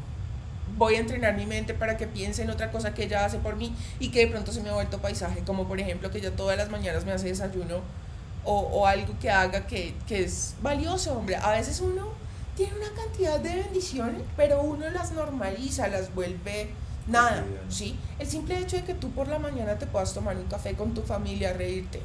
S1: voy a entrenar mi mente para que piense en otra cosa que ella hace por mí y que de pronto se me ha vuelto paisaje, como por ejemplo que ella todas las mañanas me hace desayuno o, o algo que haga que, que es valioso, hombre. A veces uno tiene una cantidad de bendiciones, pero uno las normaliza, las vuelve nada, ¿sí? El simple hecho de que tú por la mañana te puedas tomar un café con tu familia, reírte,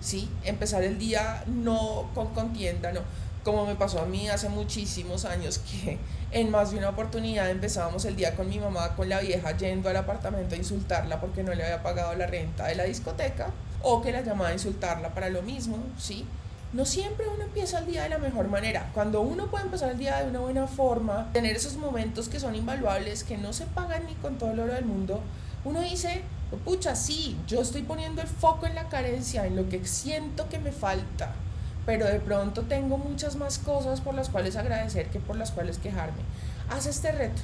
S1: ¿sí? Empezar el día no con contienda, no. Como me pasó a mí hace muchísimos años que en más de una oportunidad empezábamos el día con mi mamá, con la vieja, yendo al apartamento a insultarla porque no le había pagado la renta de la discoteca o que la llamaba a insultarla para lo mismo, ¿sí? No siempre uno empieza el día de la mejor manera. Cuando uno puede empezar el día de una buena forma, tener esos momentos que son invaluables, que no se pagan ni con todo el oro del mundo, uno dice, pucha, sí, yo estoy poniendo el foco en la carencia, en lo que siento que me falta, pero de pronto tengo muchas más cosas por las cuales agradecer que por las cuales quejarme. Haz este reto.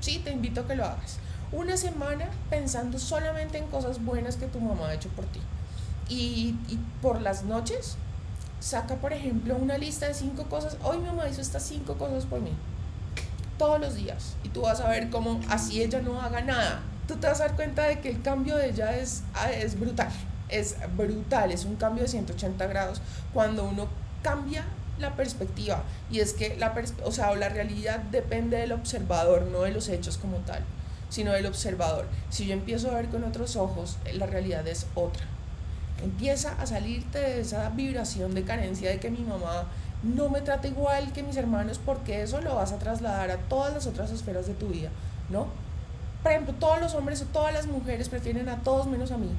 S1: Sí, te invito a que lo hagas. Una semana pensando solamente en cosas buenas que tu mamá ha hecho por ti. Y, por las noches, saca, por ejemplo, una lista de cinco cosas. Hoy mi mamá hizo estas cinco cosas por mí. Todos los días. Y tú vas a ver cómo así ella no haga nada tú te vas a dar cuenta de que el cambio de ella es, ah, es brutal, es brutal, es un cambio de 180 grados cuando uno cambia la perspectiva y es que la, o sea, la realidad depende del observador, no de los hechos como tal, sino del observador. Si yo empiezo a ver con otros ojos, la realidad es otra. Empieza a salirte de esa vibración de carencia de que mi mamá no me trata igual que mis hermanos porque eso lo vas a trasladar a todas las otras esferas de tu vida, ¿no? Por ejemplo, todos los hombres o todas las mujeres prefieren a todos menos a mí.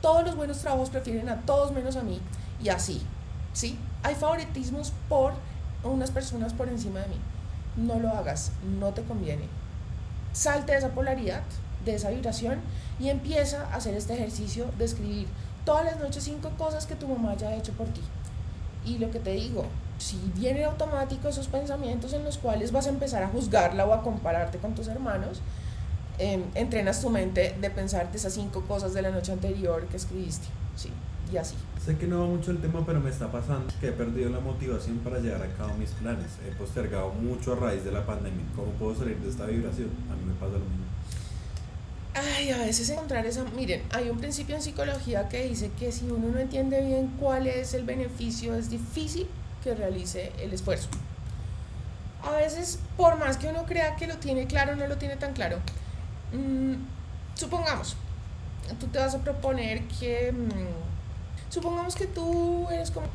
S1: Todos los buenos trabajos prefieren a todos menos a mí. Y así, ¿sí? Hay favoritismos por unas personas por encima de mí. No lo hagas, no te conviene. Salte de esa polaridad, de esa vibración y empieza a hacer este ejercicio de escribir todas las noches cinco cosas que tu mamá haya hecho por ti. Y lo que te digo, si vienen automático esos pensamientos en los cuales vas a empezar a juzgarla o a compararte con tus hermanos, Em, entrenas tu mente de pensarte esas cinco cosas de la noche anterior que escribiste, ¿sí? Y así.
S2: Sé que no va mucho el tema, pero me está pasando que he perdido la motivación para llevar a cabo mis planes. He postergado mucho a raíz de la pandemia. ¿Cómo puedo salir de esta vibración? A mí me pasa lo mismo.
S1: Ay, a veces encontrar esa... Miren, hay un principio en psicología que dice que si uno no entiende bien cuál es el beneficio, es difícil que realice el esfuerzo. A veces, por más que uno crea que lo tiene claro, no lo tiene tan claro. Mm, supongamos, tú te vas a proponer que, mm, supongamos que tú eres como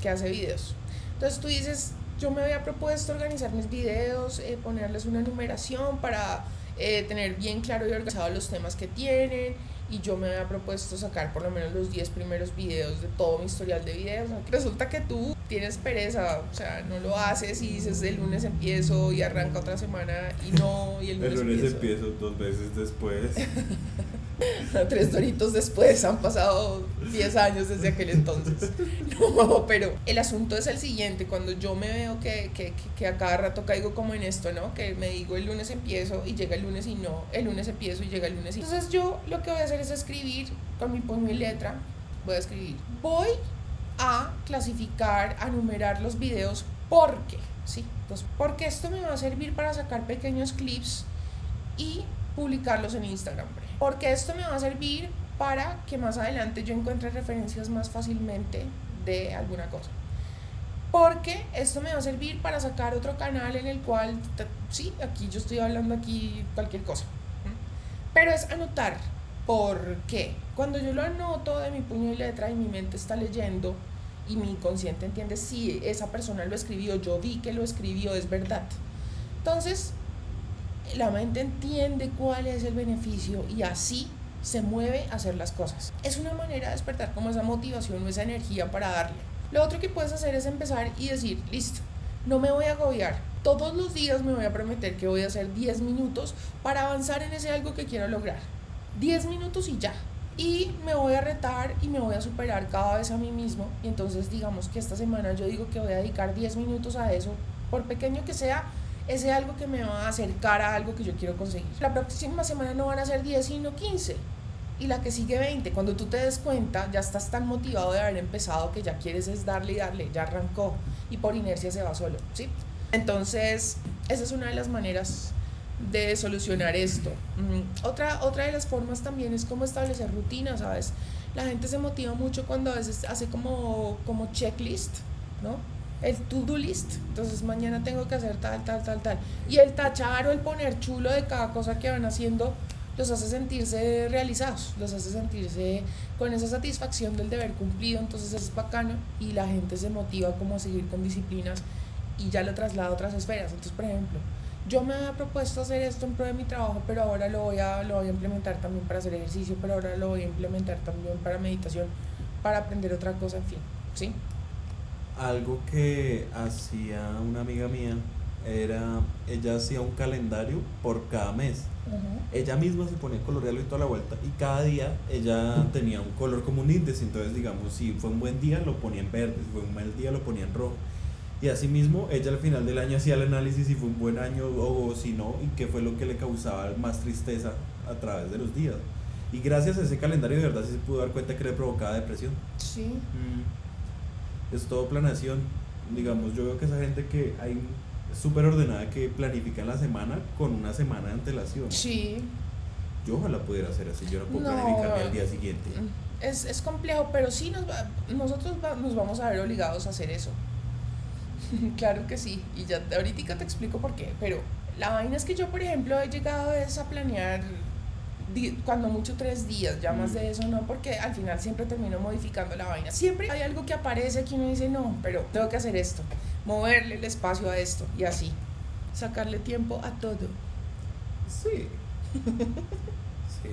S1: que hace videos. Entonces tú dices, yo me había propuesto organizar mis videos, eh, ponerles una numeración para eh, tener bien claro y organizado los temas que tienen y yo me había propuesto sacar por lo menos los 10 primeros videos de todo mi historial de videos. Resulta que tú tienes pereza, o sea, no lo haces y dices el lunes empiezo y arranca otra semana y no, y el lunes,
S2: el lunes empiezo. dos veces después.
S1: Tres doritos después, han pasado 10 años desde aquel entonces. No, pero el asunto es el siguiente, cuando yo me veo que, que, que a cada rato caigo como en esto, ¿no? Que me digo el lunes empiezo y llega el lunes y no, el lunes empiezo y llega el lunes y Entonces yo lo que voy a hacer es escribir con mi puño y letra, voy a escribir, voy a clasificar, a numerar los videos porque, ¿sí? Entonces, porque esto me va a servir para sacar pequeños clips y publicarlos en Instagram. Porque esto me va a servir para que más adelante yo encuentre referencias más fácilmente de alguna cosa. Porque esto me va a servir para sacar otro canal en el cual, sí, aquí yo estoy hablando aquí cualquier cosa. Pero es anotar. ¿Por qué? Cuando yo lo anoto de mi puño y letra y mi mente está leyendo, y mi inconsciente entiende si esa persona lo escribió, yo vi que lo escribió, es verdad. Entonces, la mente entiende cuál es el beneficio y así se mueve a hacer las cosas. Es una manera de despertar como esa motivación o esa energía para darle. Lo otro que puedes hacer es empezar y decir, listo, no me voy a agobiar. Todos los días me voy a prometer que voy a hacer 10 minutos para avanzar en ese algo que quiero lograr. 10 minutos y ya. Y me voy a retar y me voy a superar cada vez a mí mismo. Y entonces digamos que esta semana yo digo que voy a dedicar 10 minutos a eso, por pequeño que sea, ese algo que me va a acercar a algo que yo quiero conseguir. La próxima semana no van a ser 10, sino 15. Y la que sigue 20. Cuando tú te des cuenta, ya estás tan motivado de haber empezado que ya quieres es darle y darle, ya arrancó. Y por inercia se va solo, ¿sí? Entonces, esa es una de las maneras de solucionar esto. Mm, otra, otra de las formas también es cómo establecer rutinas, ¿sabes? La gente se motiva mucho cuando a veces hace como, como checklist, ¿no? El to-do list. Entonces mañana tengo que hacer tal, tal, tal, tal. Y el tachar o el poner chulo de cada cosa que van haciendo los hace sentirse realizados, los hace sentirse con esa satisfacción del deber cumplido, entonces es bacano y la gente se motiva como a seguir con disciplinas y ya lo traslada a otras esferas. Entonces, por ejemplo, yo me había propuesto hacer esto en pro de mi trabajo, pero ahora lo voy, a, lo voy a implementar también para hacer ejercicio, pero ahora lo voy a implementar también para meditación, para aprender otra cosa, en fin, ¿sí?
S2: Algo que hacía una amiga mía era, ella hacía un calendario por cada mes. Ella misma se ponía colorearlo y toda la vuelta y cada día ella tenía un color como un índice, entonces digamos, si fue un buen día lo ponía en verde, si fue un mal día lo ponía en rojo. Y asimismo, ella al final del año hacía el análisis si fue un buen año o, si no, y qué fue lo que le causaba más tristeza a través de los días. Y gracias a ese calendario de verdad sí se pudo dar cuenta que le provocaba depresión.
S1: Sí.
S2: Mm. Es todo planación. Digamos, yo veo que esa gente que hay súper ordenada que planifica la semana con una semana de antelación.
S1: Sí.
S2: Yo ojalá pudiera hacer así, yo no puedo planificarme al día siguiente.
S1: Es, es complejo, pero sí nos nosotros nos vamos a ver obligados a hacer eso. claro que sí, y ya ahorita te explico por qué, pero la vaina es que yo, por ejemplo, he llegado a planear cuando mucho tres días, ya más mm. de eso no, porque al final siempre termino modificando la vaina. Siempre hay algo que aparece que uno dice, no, pero tengo que hacer esto, moverle el espacio a esto y así, sacarle tiempo a todo.
S2: Sí. sí.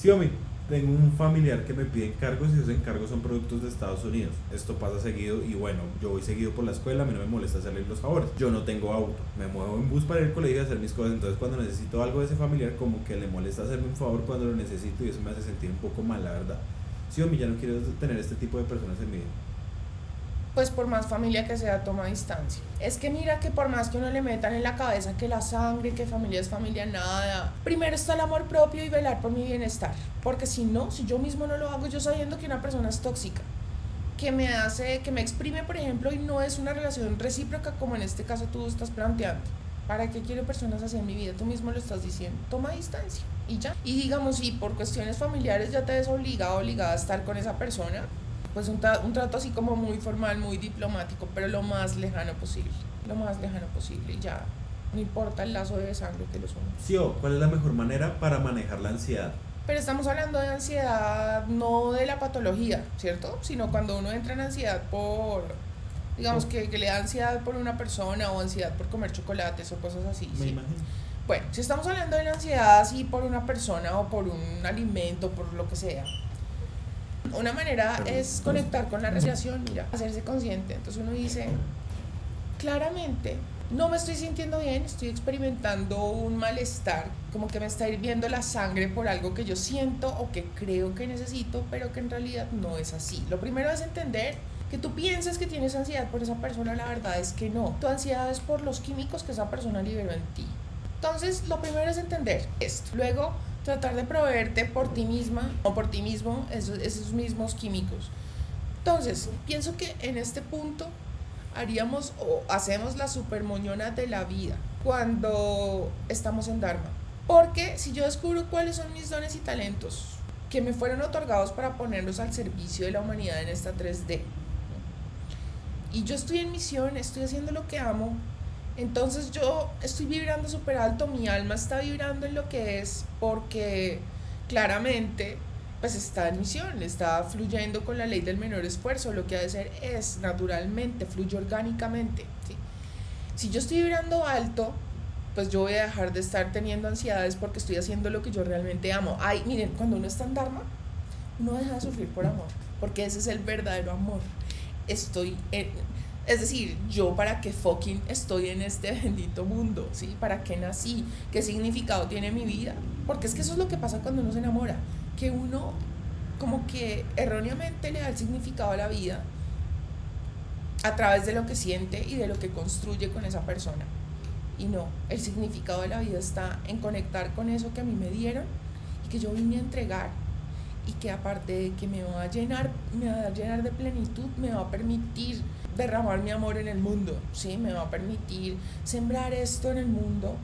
S2: Xiaomi. Tengo un familiar que me pide encargos y esos encargos son productos de Estados Unidos. Esto pasa seguido y bueno, yo voy seguido por la escuela, a mí no me molesta hacerle los favores. Yo no tengo auto, me muevo en bus para ir al colegio y hacer mis cosas. Entonces cuando necesito algo de ese familiar, como que le molesta hacerme un favor cuando lo necesito y eso me hace sentir un poco mal, la verdad. Sí, o mí ya no quiero tener este tipo de personas en mi vida
S1: pues por más familia que sea, toma distancia. Es que mira que por más que uno le metan en la cabeza que la sangre, que familia es familia, nada. Primero está el amor propio y velar por mi bienestar. Porque si no, si yo mismo no lo hago, yo sabiendo que una persona es tóxica, que me hace, que me exprime, por ejemplo, y no es una relación recíproca como en este caso tú estás planteando. ¿Para qué quiero personas así en mi vida? Tú mismo lo estás diciendo. Toma distancia y ya. Y digamos, si por cuestiones familiares ya te ves obligado, obligada a estar con esa persona, pues un, un, trato así como muy formal, muy diplomático, pero lo más lejano posible, lo más lejano posible, ya no importa el lazo de sangre que los une.
S2: Sí, o ¿cuál es la mejor manera para manejar la ansiedad?
S1: Pero estamos hablando de ansiedad, no de la patología, ¿cierto? Sino cuando uno entra en ansiedad por, digamos, que, que, le da ansiedad por una persona o ansiedad por comer chocolates o cosas así.
S2: Me imagino.
S1: Bueno, si estamos hablando de la ansiedad así por una persona o por un alimento, por lo que sea, una manera es conectar con la respiración, mira, hacerse consciente. Entonces uno dice, claramente, no me estoy sintiendo bien, estoy experimentando un malestar, como que me está hirviendo la sangre por algo que yo siento o que creo que necesito, pero que en realidad no es así. Lo primero es entender que tú pienses que tienes ansiedad por esa persona, la verdad es que no. Tu ansiedad es por los químicos que esa persona liberó en ti. Entonces, lo primero es entender esto. Luego, tratar de proveerte por ti misma o por ti mismo esos, esos mismos químicos. Entonces, pienso que en este punto haríamos o hacemos la supermoñona de la vida cuando estamos en Dharma. Porque si yo descubro cuáles son mis dones y talentos que me fueron otorgados para ponerlos al servicio de la humanidad en esta 3D, y yo estoy en misión, estoy haciendo lo que amo, entonces yo estoy vibrando súper alto, mi alma está vibrando en lo que es porque claramente pues está en misión, está fluyendo con la ley del menor esfuerzo, lo que ha de ser es naturalmente, fluye orgánicamente. Si yo estoy vibrando alto, pues yo voy a dejar de estar teniendo ansiedades porque estoy haciendo lo que yo realmente amo. Ay, miren, cuando uno está en Dharma, uno deja de sufrir por amor, porque ese es el verdadero amor. Estoy en, es decir, yo para qué fucking estoy en este bendito mundo, ¿sí? ¿Para qué nací? ¿Qué significado tiene mi vida? Porque es que eso es lo que pasa cuando uno se enamora, que uno como que erróneamente le da el significado a la vida a través de lo que siente y de lo que construye con esa persona. Y no, el significado de la vida está en conectar con eso que a mí me dieron y que yo vine a entregar y que aparte de que me va a llenar, me va a llenar de plenitud, me va a permitir derramar mi amor en el mundo, ¿sí? Me va a permitir sembrar esto en el mundo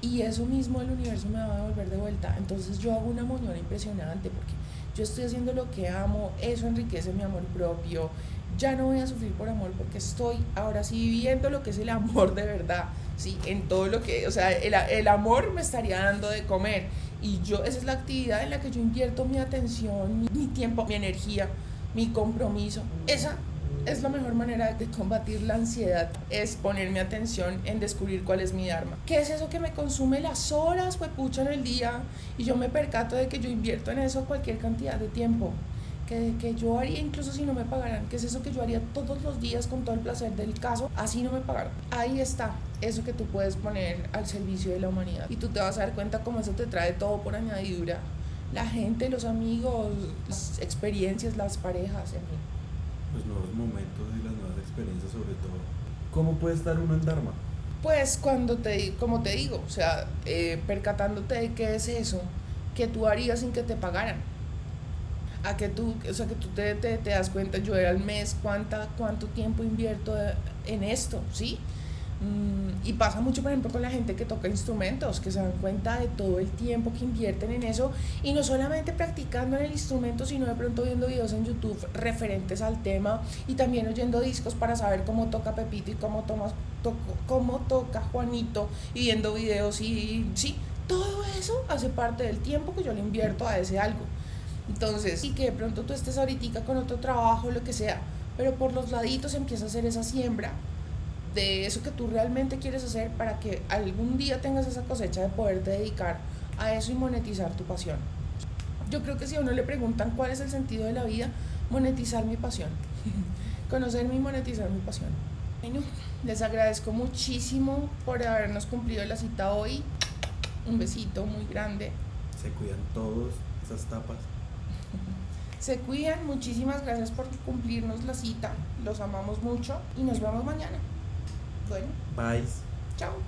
S1: y eso mismo el universo me va a devolver de vuelta. Entonces yo hago una moñona impresionante porque yo estoy haciendo lo que amo, eso enriquece mi amor propio, ya no voy a sufrir por amor porque estoy ahora sí viviendo lo que es el amor de verdad, ¿sí? En todo lo que, o sea, el, el amor me estaría dando de comer y yo, esa es la actividad en la que yo invierto mi atención, mi, mi tiempo, mi energía, mi compromiso. Esa es la mejor manera de combatir la ansiedad, es poner mi atención en descubrir cuál es mi arma. ¿Qué es eso que me consume las horas, pucha, en el día? Y yo me percato de que yo invierto en eso cualquier cantidad de tiempo. Que, que yo haría incluso si no me pagaran, que es eso que yo haría todos los días con todo el placer del caso, así no me pagaran. Ahí está, eso que tú puedes poner al servicio de la humanidad. Y tú te vas a dar cuenta cómo eso te trae todo por añadidura. La gente, los amigos, las experiencias, las parejas, en fin
S2: los nuevos momentos y las nuevas experiencias sobre todo. ¿Cómo puede estar uno en Dharma?
S1: Pues cuando te, como te digo, o sea, eh, percatándote de qué es eso que tú harías sin que te pagaran. A que tú, o sea, que tú te, te, te das cuenta, yo al mes, cuánta, cuánto tiempo invierto en esto, ¿sí? Mm, y pasa mucho, por ejemplo, con la gente que toca instrumentos, que se dan cuenta de todo el tiempo que invierten en eso y no solamente practicando en el instrumento, sino de pronto viendo videos en YouTube referentes al tema y también oyendo discos para saber cómo toca Pepito y cómo, toma, cómo toca Juanito y viendo videos y sí, todo eso hace parte del tiempo que yo le invierto a ese algo. Entonces, y que de pronto tú estés ahorita con otro trabajo, lo que sea, pero por los laditos empieza a hacer esa siembra de eso que tú realmente quieres hacer para que algún día tengas esa cosecha de poderte dedicar a eso y monetizar tu pasión. Yo creo que si a uno le preguntan cuál es el sentido de la vida, monetizar mi pasión. Conocerme y monetizar mi pasión. Bueno, les agradezco muchísimo por habernos cumplido la cita hoy. Un besito muy grande.
S2: Se cuidan todos esas tapas.
S1: Se cuidan, muchísimas gracias por cumplirnos la cita. Los amamos mucho y nos vemos mañana. Vânia.
S2: Paz.
S1: Tchau.